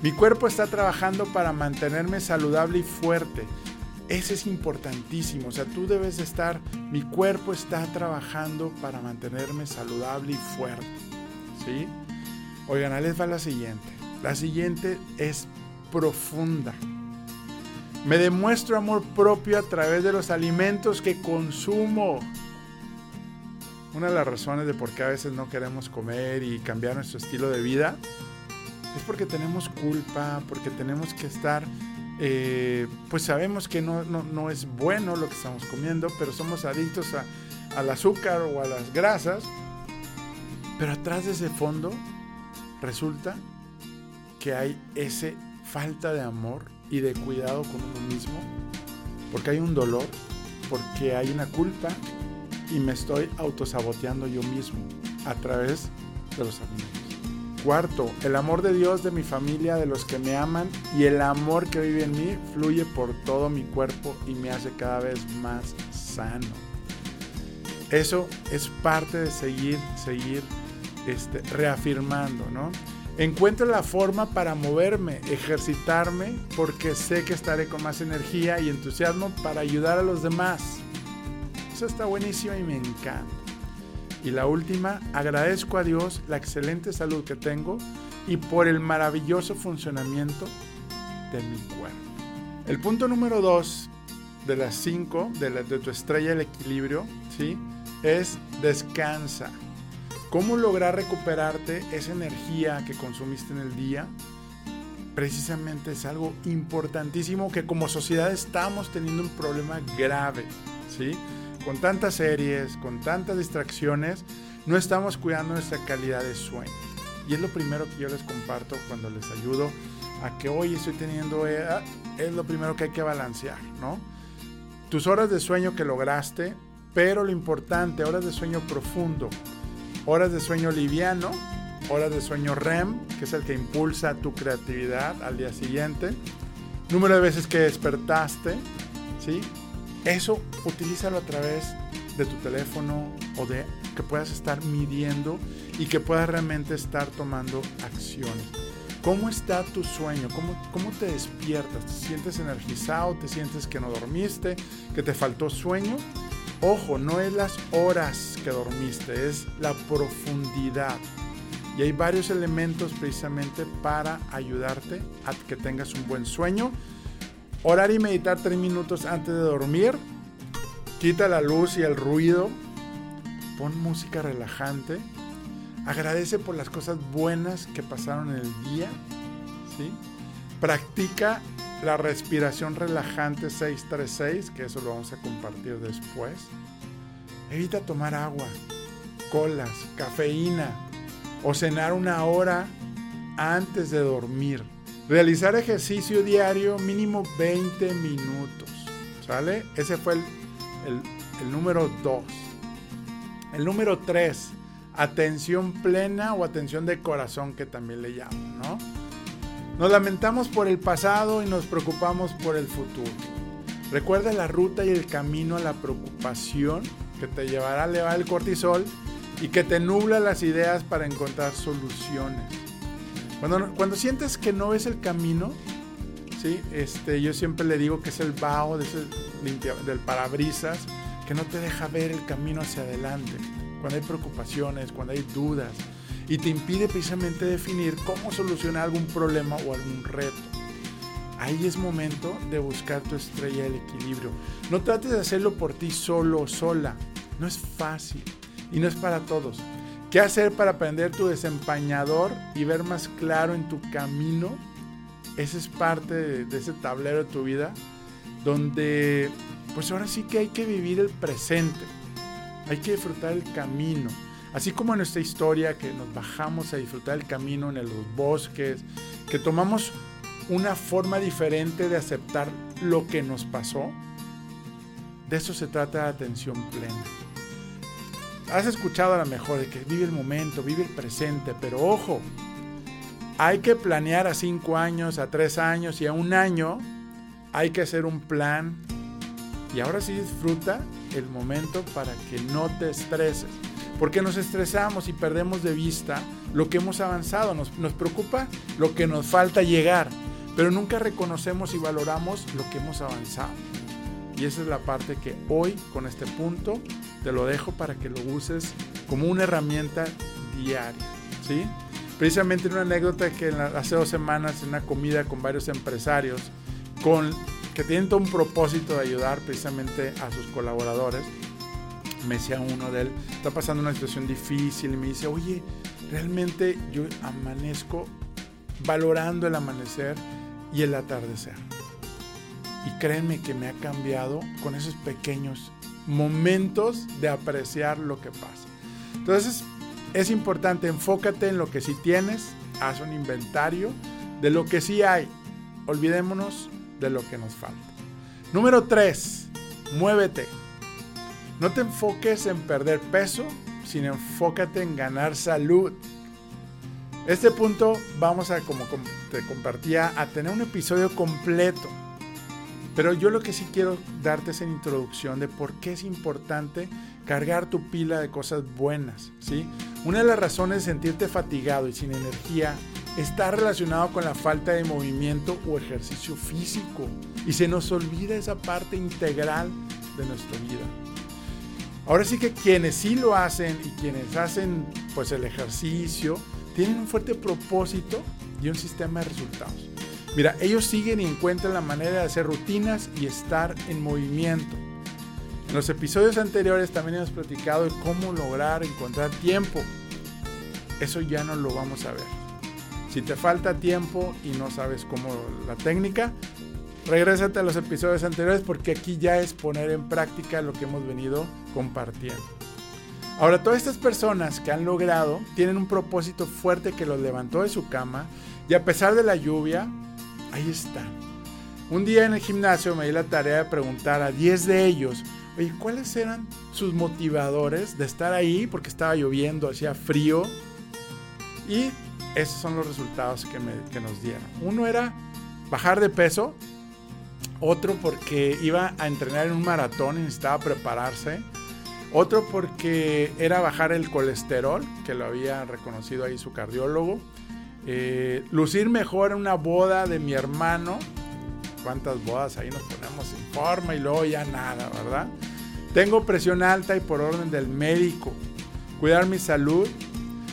mi cuerpo está trabajando para mantenerme saludable y fuerte. Ese es importantísimo, o sea, tú debes estar, mi cuerpo está trabajando para mantenerme saludable y fuerte, ¿sí? Oigan, ahí les va la siguiente. La siguiente es profunda. Me demuestro amor propio a través de los alimentos que consumo. Una de las razones de por qué a veces no queremos comer y cambiar nuestro estilo de vida es porque tenemos culpa, porque tenemos que estar, eh, pues sabemos que no, no, es bueno lo que estamos comiendo, pero somos adictos a, al azúcar o a las grasas, pero atrás de ese fondo resulta que hay ese falta de amor y de cuidado con uno mismo, porque hay un dolor, porque hay una culpa y me estoy autosaboteando yo mismo a través de los alimentos. Cuarto, el amor de Dios, de mi familia, de los que me aman y el amor que vive en mí fluye por todo mi cuerpo y me hace cada vez más sano. Eso es parte de seguir, seguir este, reafirmando, ¿no? Encuentro la forma para moverme, ejercitarme, porque sé que estaré con más energía y entusiasmo para ayudar a los demás. Eso está buenísimo y me encanta. Y la última, agradezco a Dios la excelente salud que tengo y por el maravilloso funcionamiento de mi cuerpo. El punto número dos de las cinco, de, de tu estrella del equilibrio, ¿sí? es descansa. ¿Cómo lograr recuperarte esa energía que consumiste en el día? Precisamente es algo importantísimo que como sociedad estamos teniendo un problema grave, ¿sí? Con tantas series, con tantas distracciones, no estamos cuidando nuestra calidad de sueño. Y es lo primero que yo les comparto cuando les ayudo a que hoy estoy teniendo, eh, ah, es lo primero que hay que balancear, ¿no? Tus horas de sueño que lograste, pero lo importante, horas de sueño profundo, horas de sueño liviano, horas de sueño REM, que es el que impulsa tu creatividad al día siguiente, número de veces que despertaste, ¿sí? Eso utilízalo a través de tu teléfono o de que puedas estar midiendo y que puedas realmente estar tomando acciones. ¿Cómo está tu sueño? ¿Cómo, ¿Cómo te despiertas? ¿Te sientes energizado? ¿Te sientes que no dormiste? ¿Que te faltó sueño? Ojo, no es las horas que dormiste, es la profundidad. Y hay varios elementos precisamente para ayudarte a que tengas un buen sueño Orar y meditar tres minutos antes de dormir. Quita la luz y el ruido. Pon música relajante. Agradece por las cosas buenas que pasaron en el día. ¿sí? Practica la respiración relajante 636, que eso lo vamos a compartir después. Evita tomar agua, colas, cafeína o cenar una hora antes de dormir. Realizar ejercicio diario mínimo 20 minutos. ¿Sale? Ese fue el, número 2. El número 3, atención plena o atención de corazón que también le llamo, ¿no? Nos lamentamos por el pasado y nos preocupamos por el futuro. Recuerda la ruta y el camino a la preocupación que te llevará a elevar el cortisol y que te nubla las ideas para encontrar soluciones. Cuando, sientes que no ves el camino, ¿sí? este, yo siempre le digo que es el vaho de ese del parabrisas que no te deja ver el camino hacia adelante. Cuando hay preocupaciones, cuando hay dudas y te impide precisamente definir cómo solucionar algún problema o algún reto. Ahí es momento de buscar tu estrella del equilibrio. No trates de hacerlo por ti solo o sola. No es fácil y no es para todos. ¿Qué hacer para aprender tu desempañador y ver más claro en tu camino? Ese es parte de, ese tablero de tu vida donde pues ahora sí que hay que vivir el presente. Hay que disfrutar el camino. Así como en nuestra historia que nos bajamos a disfrutar el camino en los bosques, que tomamos una forma diferente de aceptar lo que nos pasó. De eso se trata atención plena has escuchado a lo mejor de que vive el momento, vive el presente, pero ojo, hay que planear a cinco años, a tres años y a un año. Hay que hacer un plan. Y ahora sí disfruta el momento para que no te estreses. Porque nos estresamos y perdemos de vista lo que hemos avanzado. Nos, nos preocupa lo que nos falta llegar. Pero nunca reconocemos y valoramos lo que hemos avanzado. Y esa es la parte que hoy, con este punto, te lo dejo para que lo uses como una herramienta diaria. ¿sí? Precisamente una anécdota que hace dos semanas en una comida con varios empresarios con, que tienen todo un propósito de ayudar precisamente a sus colaboradores, me decía uno de él, está pasando una situación difícil y me dice, oye, realmente yo amanezco valorando el amanecer y el atardecer. Y créanme que me ha cambiado con esos pequeños momentos de apreciar lo que pasa. Entonces, es importante, enfócate en lo que sí tienes, haz un inventario de lo que sí hay. Olvidémonos de lo que nos falta. Número 3, muévete. No te enfoques en perder peso, sino enfócate en ganar salud. Este punto vamos a, como te compartía, a tener un episodio completo. Pero yo lo que sí quiero darte es en introducción de por qué es importante cargar tu pila de cosas buenas, ¿sí? Una de las razones de sentirte fatigado y sin energía está relacionado con la falta de movimiento o ejercicio físico y se nos olvida esa parte integral de nuestra vida. Ahora sí que quienes sí lo hacen y quienes hacen pues el ejercicio tienen un fuerte propósito y un sistema de resultados. Mira, ellos siguen y encuentran la manera de hacer rutinas y estar en movimiento. En los episodios anteriores también hemos platicado de cómo lograr encontrar tiempo. Eso ya no lo vamos a ver. Si te falta tiempo y no sabes cómo la técnica, regrésate a los episodios anteriores porque aquí ya es poner en práctica lo que hemos venido compartiendo. Ahora, todas estas personas que han logrado tienen un propósito fuerte que los levantó de su cama y a pesar de la lluvia, ahí están. Un día en el gimnasio me di la tarea de preguntar a 10 de ellos, oye, ¿cuáles eran sus motivadores de estar ahí? Porque estaba lloviendo, hacía frío. Y esos son los resultados que, que nos dieron. Uno era bajar de peso, otro porque iba a entrenar en un maratón y necesitaba prepararse, otro porque era bajar el colesterol, que lo había reconocido ahí su cardiólogo, eh, lucir mejor en una boda de mi hermano, cuántas bodas ahí nos ponemos en forma y luego ya nada, ¿verdad? Tengo presión alta y por orden del médico, cuidar mi salud,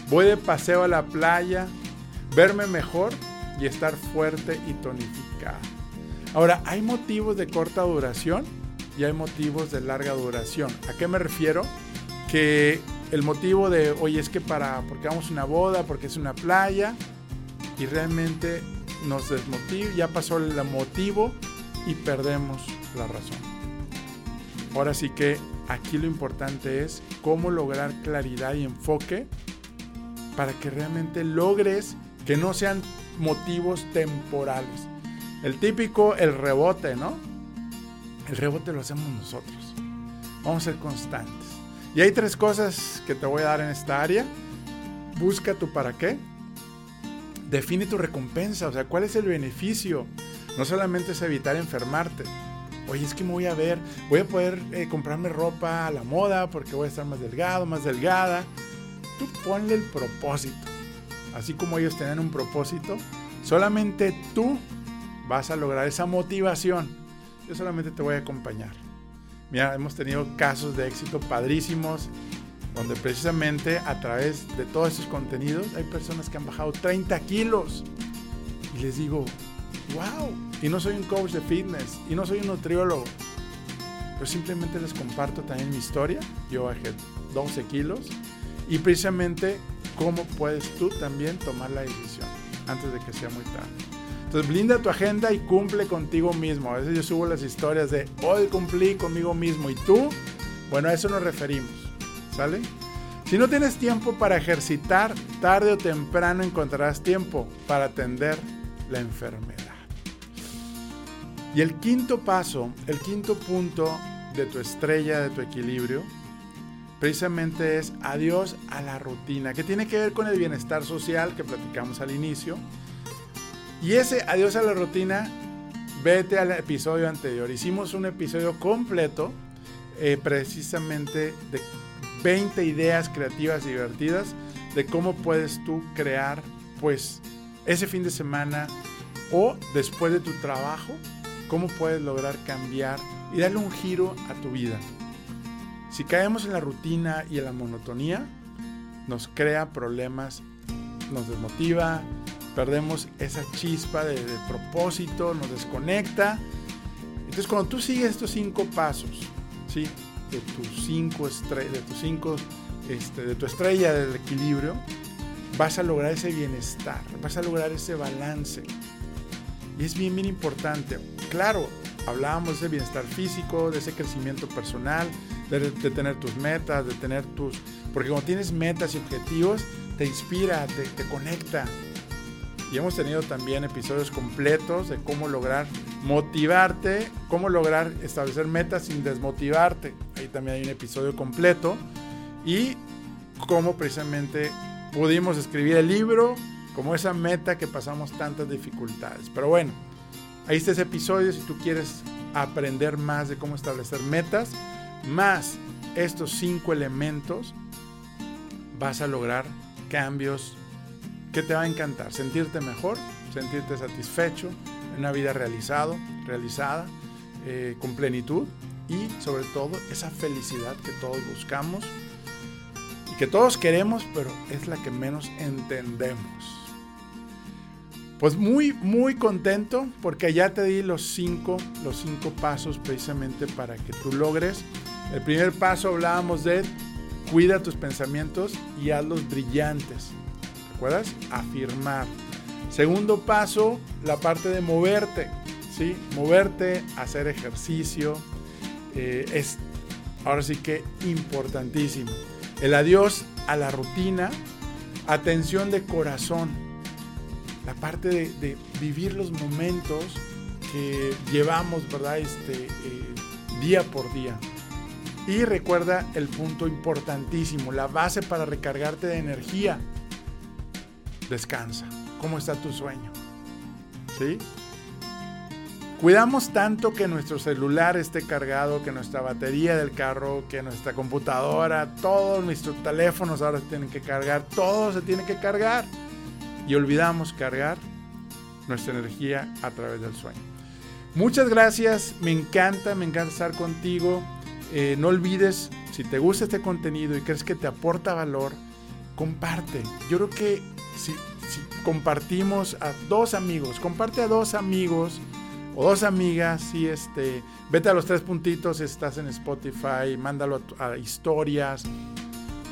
voy de paseo a la playa, verme mejor y estar fuerte y tonificado. Ahora, hay motivos de corta duración y hay motivos de larga duración. ¿A qué me refiero? Que el motivo de, oye, es que para, porque vamos a una boda, porque es una playa, y realmente nos desmotiva, ya pasó el motivo y perdemos la razón. Ahora sí que aquí lo importante es cómo lograr claridad y enfoque para que realmente logres que no sean motivos temporales. El típico, el rebote, ¿no? El rebote lo hacemos nosotros. Vamos a ser constantes. Y hay tres cosas que te voy a dar en esta área. Busca tu para qué. Define tu recompensa, o sea, cuál es el beneficio. No solamente es evitar enfermarte. Oye, es que me voy a ver, voy a poder eh, comprarme ropa a la moda porque voy a estar más delgado, más delgada. Tú ponle el propósito. Así como ellos tienen un propósito, solamente tú vas a lograr esa motivación. Yo solamente te voy a acompañar. Mira, hemos tenido casos de éxito padrísimos, donde precisamente a través de todos esos contenidos hay personas que han bajado 30 kilos. Y les digo, wow, y no soy un coach de fitness, y no soy un nutriólogo, pero simplemente les comparto también mi historia. Yo bajé 12 kilos y precisamente cómo puedes tú también tomar la decisión antes de que sea muy tarde. Entonces blinda tu agenda y cumple contigo mismo. A veces yo subo las historias de hoy cumplí conmigo mismo y tú, bueno, a eso nos referimos. ¿Sale? Si no tienes tiempo para ejercitar, tarde o temprano encontrarás tiempo para atender la enfermedad. Y el quinto paso, el quinto punto de tu estrella, de tu equilibrio, precisamente es adiós a la rutina, que tiene que ver con el bienestar social que platicamos al inicio y ese adiós a la rutina, vete al episodio anterior. Hicimos un episodio completo, eh, precisamente de 20 ideas creativas y divertidas de cómo puedes tú crear, pues, ese fin de semana o después de tu trabajo, cómo puedes lograr cambiar y darle un giro a tu vida. Si caemos en la rutina y en la monotonía, nos crea problemas, nos desmotiva, perdemos esa chispa de, propósito, nos desconecta. Entonces, cuando tú sigues estos cinco pasos, ¿sí? De tus cinco estrellas, de tus cinco, este, de tu estrella del equilibrio, vas a lograr ese bienestar, vas a lograr ese balance. Y es bien, bien importante. Claro, hablábamos de ese bienestar físico, de ese crecimiento personal, de, tener tus metas, de tener tus... Porque cuando tienes metas y objetivos, te inspira, te, te conecta. Y hemos tenido también episodios completos de cómo lograr motivarte, cómo lograr establecer metas sin desmotivarte. Ahí también hay un episodio completo. Y cómo precisamente pudimos escribir el libro como esa meta que pasamos tantas dificultades. Pero bueno, ahí está ese episodio si tú quieres aprender más de cómo establecer metas, más estos cinco elementos, vas a lograr cambios que te va a encantar. Sentirte mejor, sentirte satisfecho, una vida realizado, realizada, eh, con plenitud y sobre todo esa felicidad que todos buscamos y que todos queremos, pero es la que menos entendemos. Pues muy, muy contento porque ya te di los cinco, los cinco pasos precisamente para que tú logres. El primer paso hablábamos de cuida tus pensamientos y hazlos brillantes. ¿Recuerdas? Afirmar. Segundo paso, la parte de moverte. ¿sí? Moverte, hacer ejercicio. Eh, es ahora sí que importantísimo. El adiós a la rutina. Atención de corazón la parte de, vivir los momentos que llevamos, ¿verdad? Este, eh, día por día. Y recuerda el punto importantísimo, la base para recargarte de energía. Descansa. ¿Cómo está tu sueño? ¿Sí? Cuidamos tanto que nuestro celular esté cargado, que nuestra batería del carro, que nuestra computadora, todos nuestros teléfonos ahora se tienen que cargar, todo se tiene que cargar y olvidamos cargar nuestra energía a través del sueño. Muchas gracias, me encanta, me encanta estar contigo. Eh, no olvides, si te gusta este contenido y crees que te aporta valor, comparte. Yo creo que si, compartimos a dos amigos, comparte a dos amigos o dos amigas, y este, vete a los tres puntitos, estás en Spotify, mándalo a historias,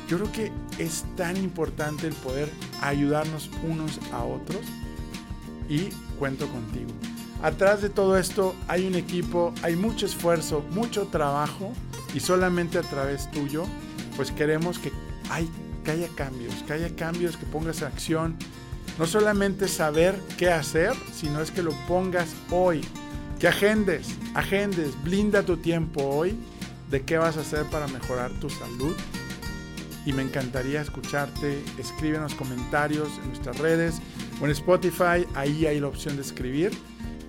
yo creo que es tan importante el poder ayudarnos unos a otros y cuento contigo. Atrás de todo esto hay un equipo, hay mucho esfuerzo, mucho trabajo y solamente a través tuyo pues queremos que, hay, que haya cambios, que haya cambios, que pongas acción. No solamente saber qué hacer, sino es que lo pongas hoy, que agendes, agendes, blinda tu tiempo hoy de qué vas a hacer para mejorar tu salud y me encantaría escucharte. Escribe en los comentarios en nuestras redes o en Spotify, ahí hay la opción de escribir,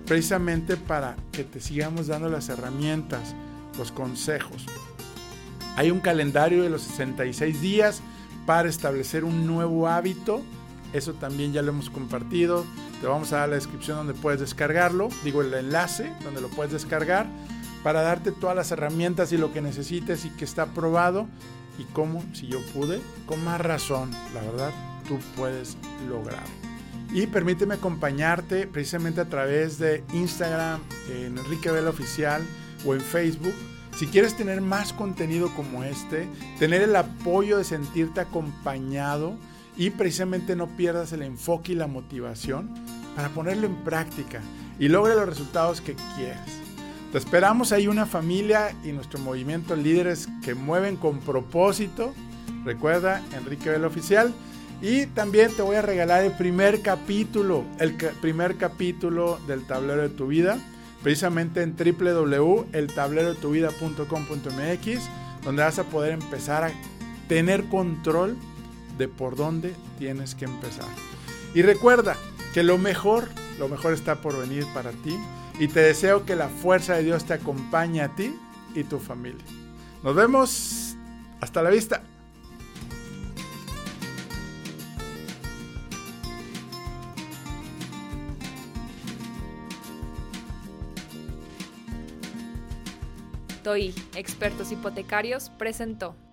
precisamente para que te sigamos dando las herramientas, los consejos. Hay un calendario de los 66 días para establecer un nuevo hábito. Eso también ya lo hemos compartido. Te vamos a dar la descripción donde puedes descargarlo. Digo el enlace donde lo puedes descargar para darte todas las herramientas y lo que necesites y que está probado y cómo, si yo pude, con más razón, la verdad, tú puedes lograr. Y permíteme acompañarte precisamente a través de Instagram, en Enrique Vela Oficial o en Facebook. Si quieres tener más contenido como este, tener el apoyo de sentirte acompañado y precisamente no pierdas el enfoque y la motivación para ponerlo en práctica y logre los resultados que quieres. Te esperamos ahí una familia y nuestro movimiento líderes que mueven con propósito. Recuerda, Enrique Vela Oficial. Y también te voy a regalar el primer capítulo, el primer capítulo del tablero de tu vida, precisamente en www.eltablerodetuvida.com.mx, donde vas a poder empezar a tener control de por dónde tienes que empezar. Y recuerda que lo mejor, lo mejor está por venir para ti y te deseo que la fuerza de Dios te acompañe a ti y tu familia. Nos vemos. Hasta la vista. TOI, Expertos Hipotecarios, presentó.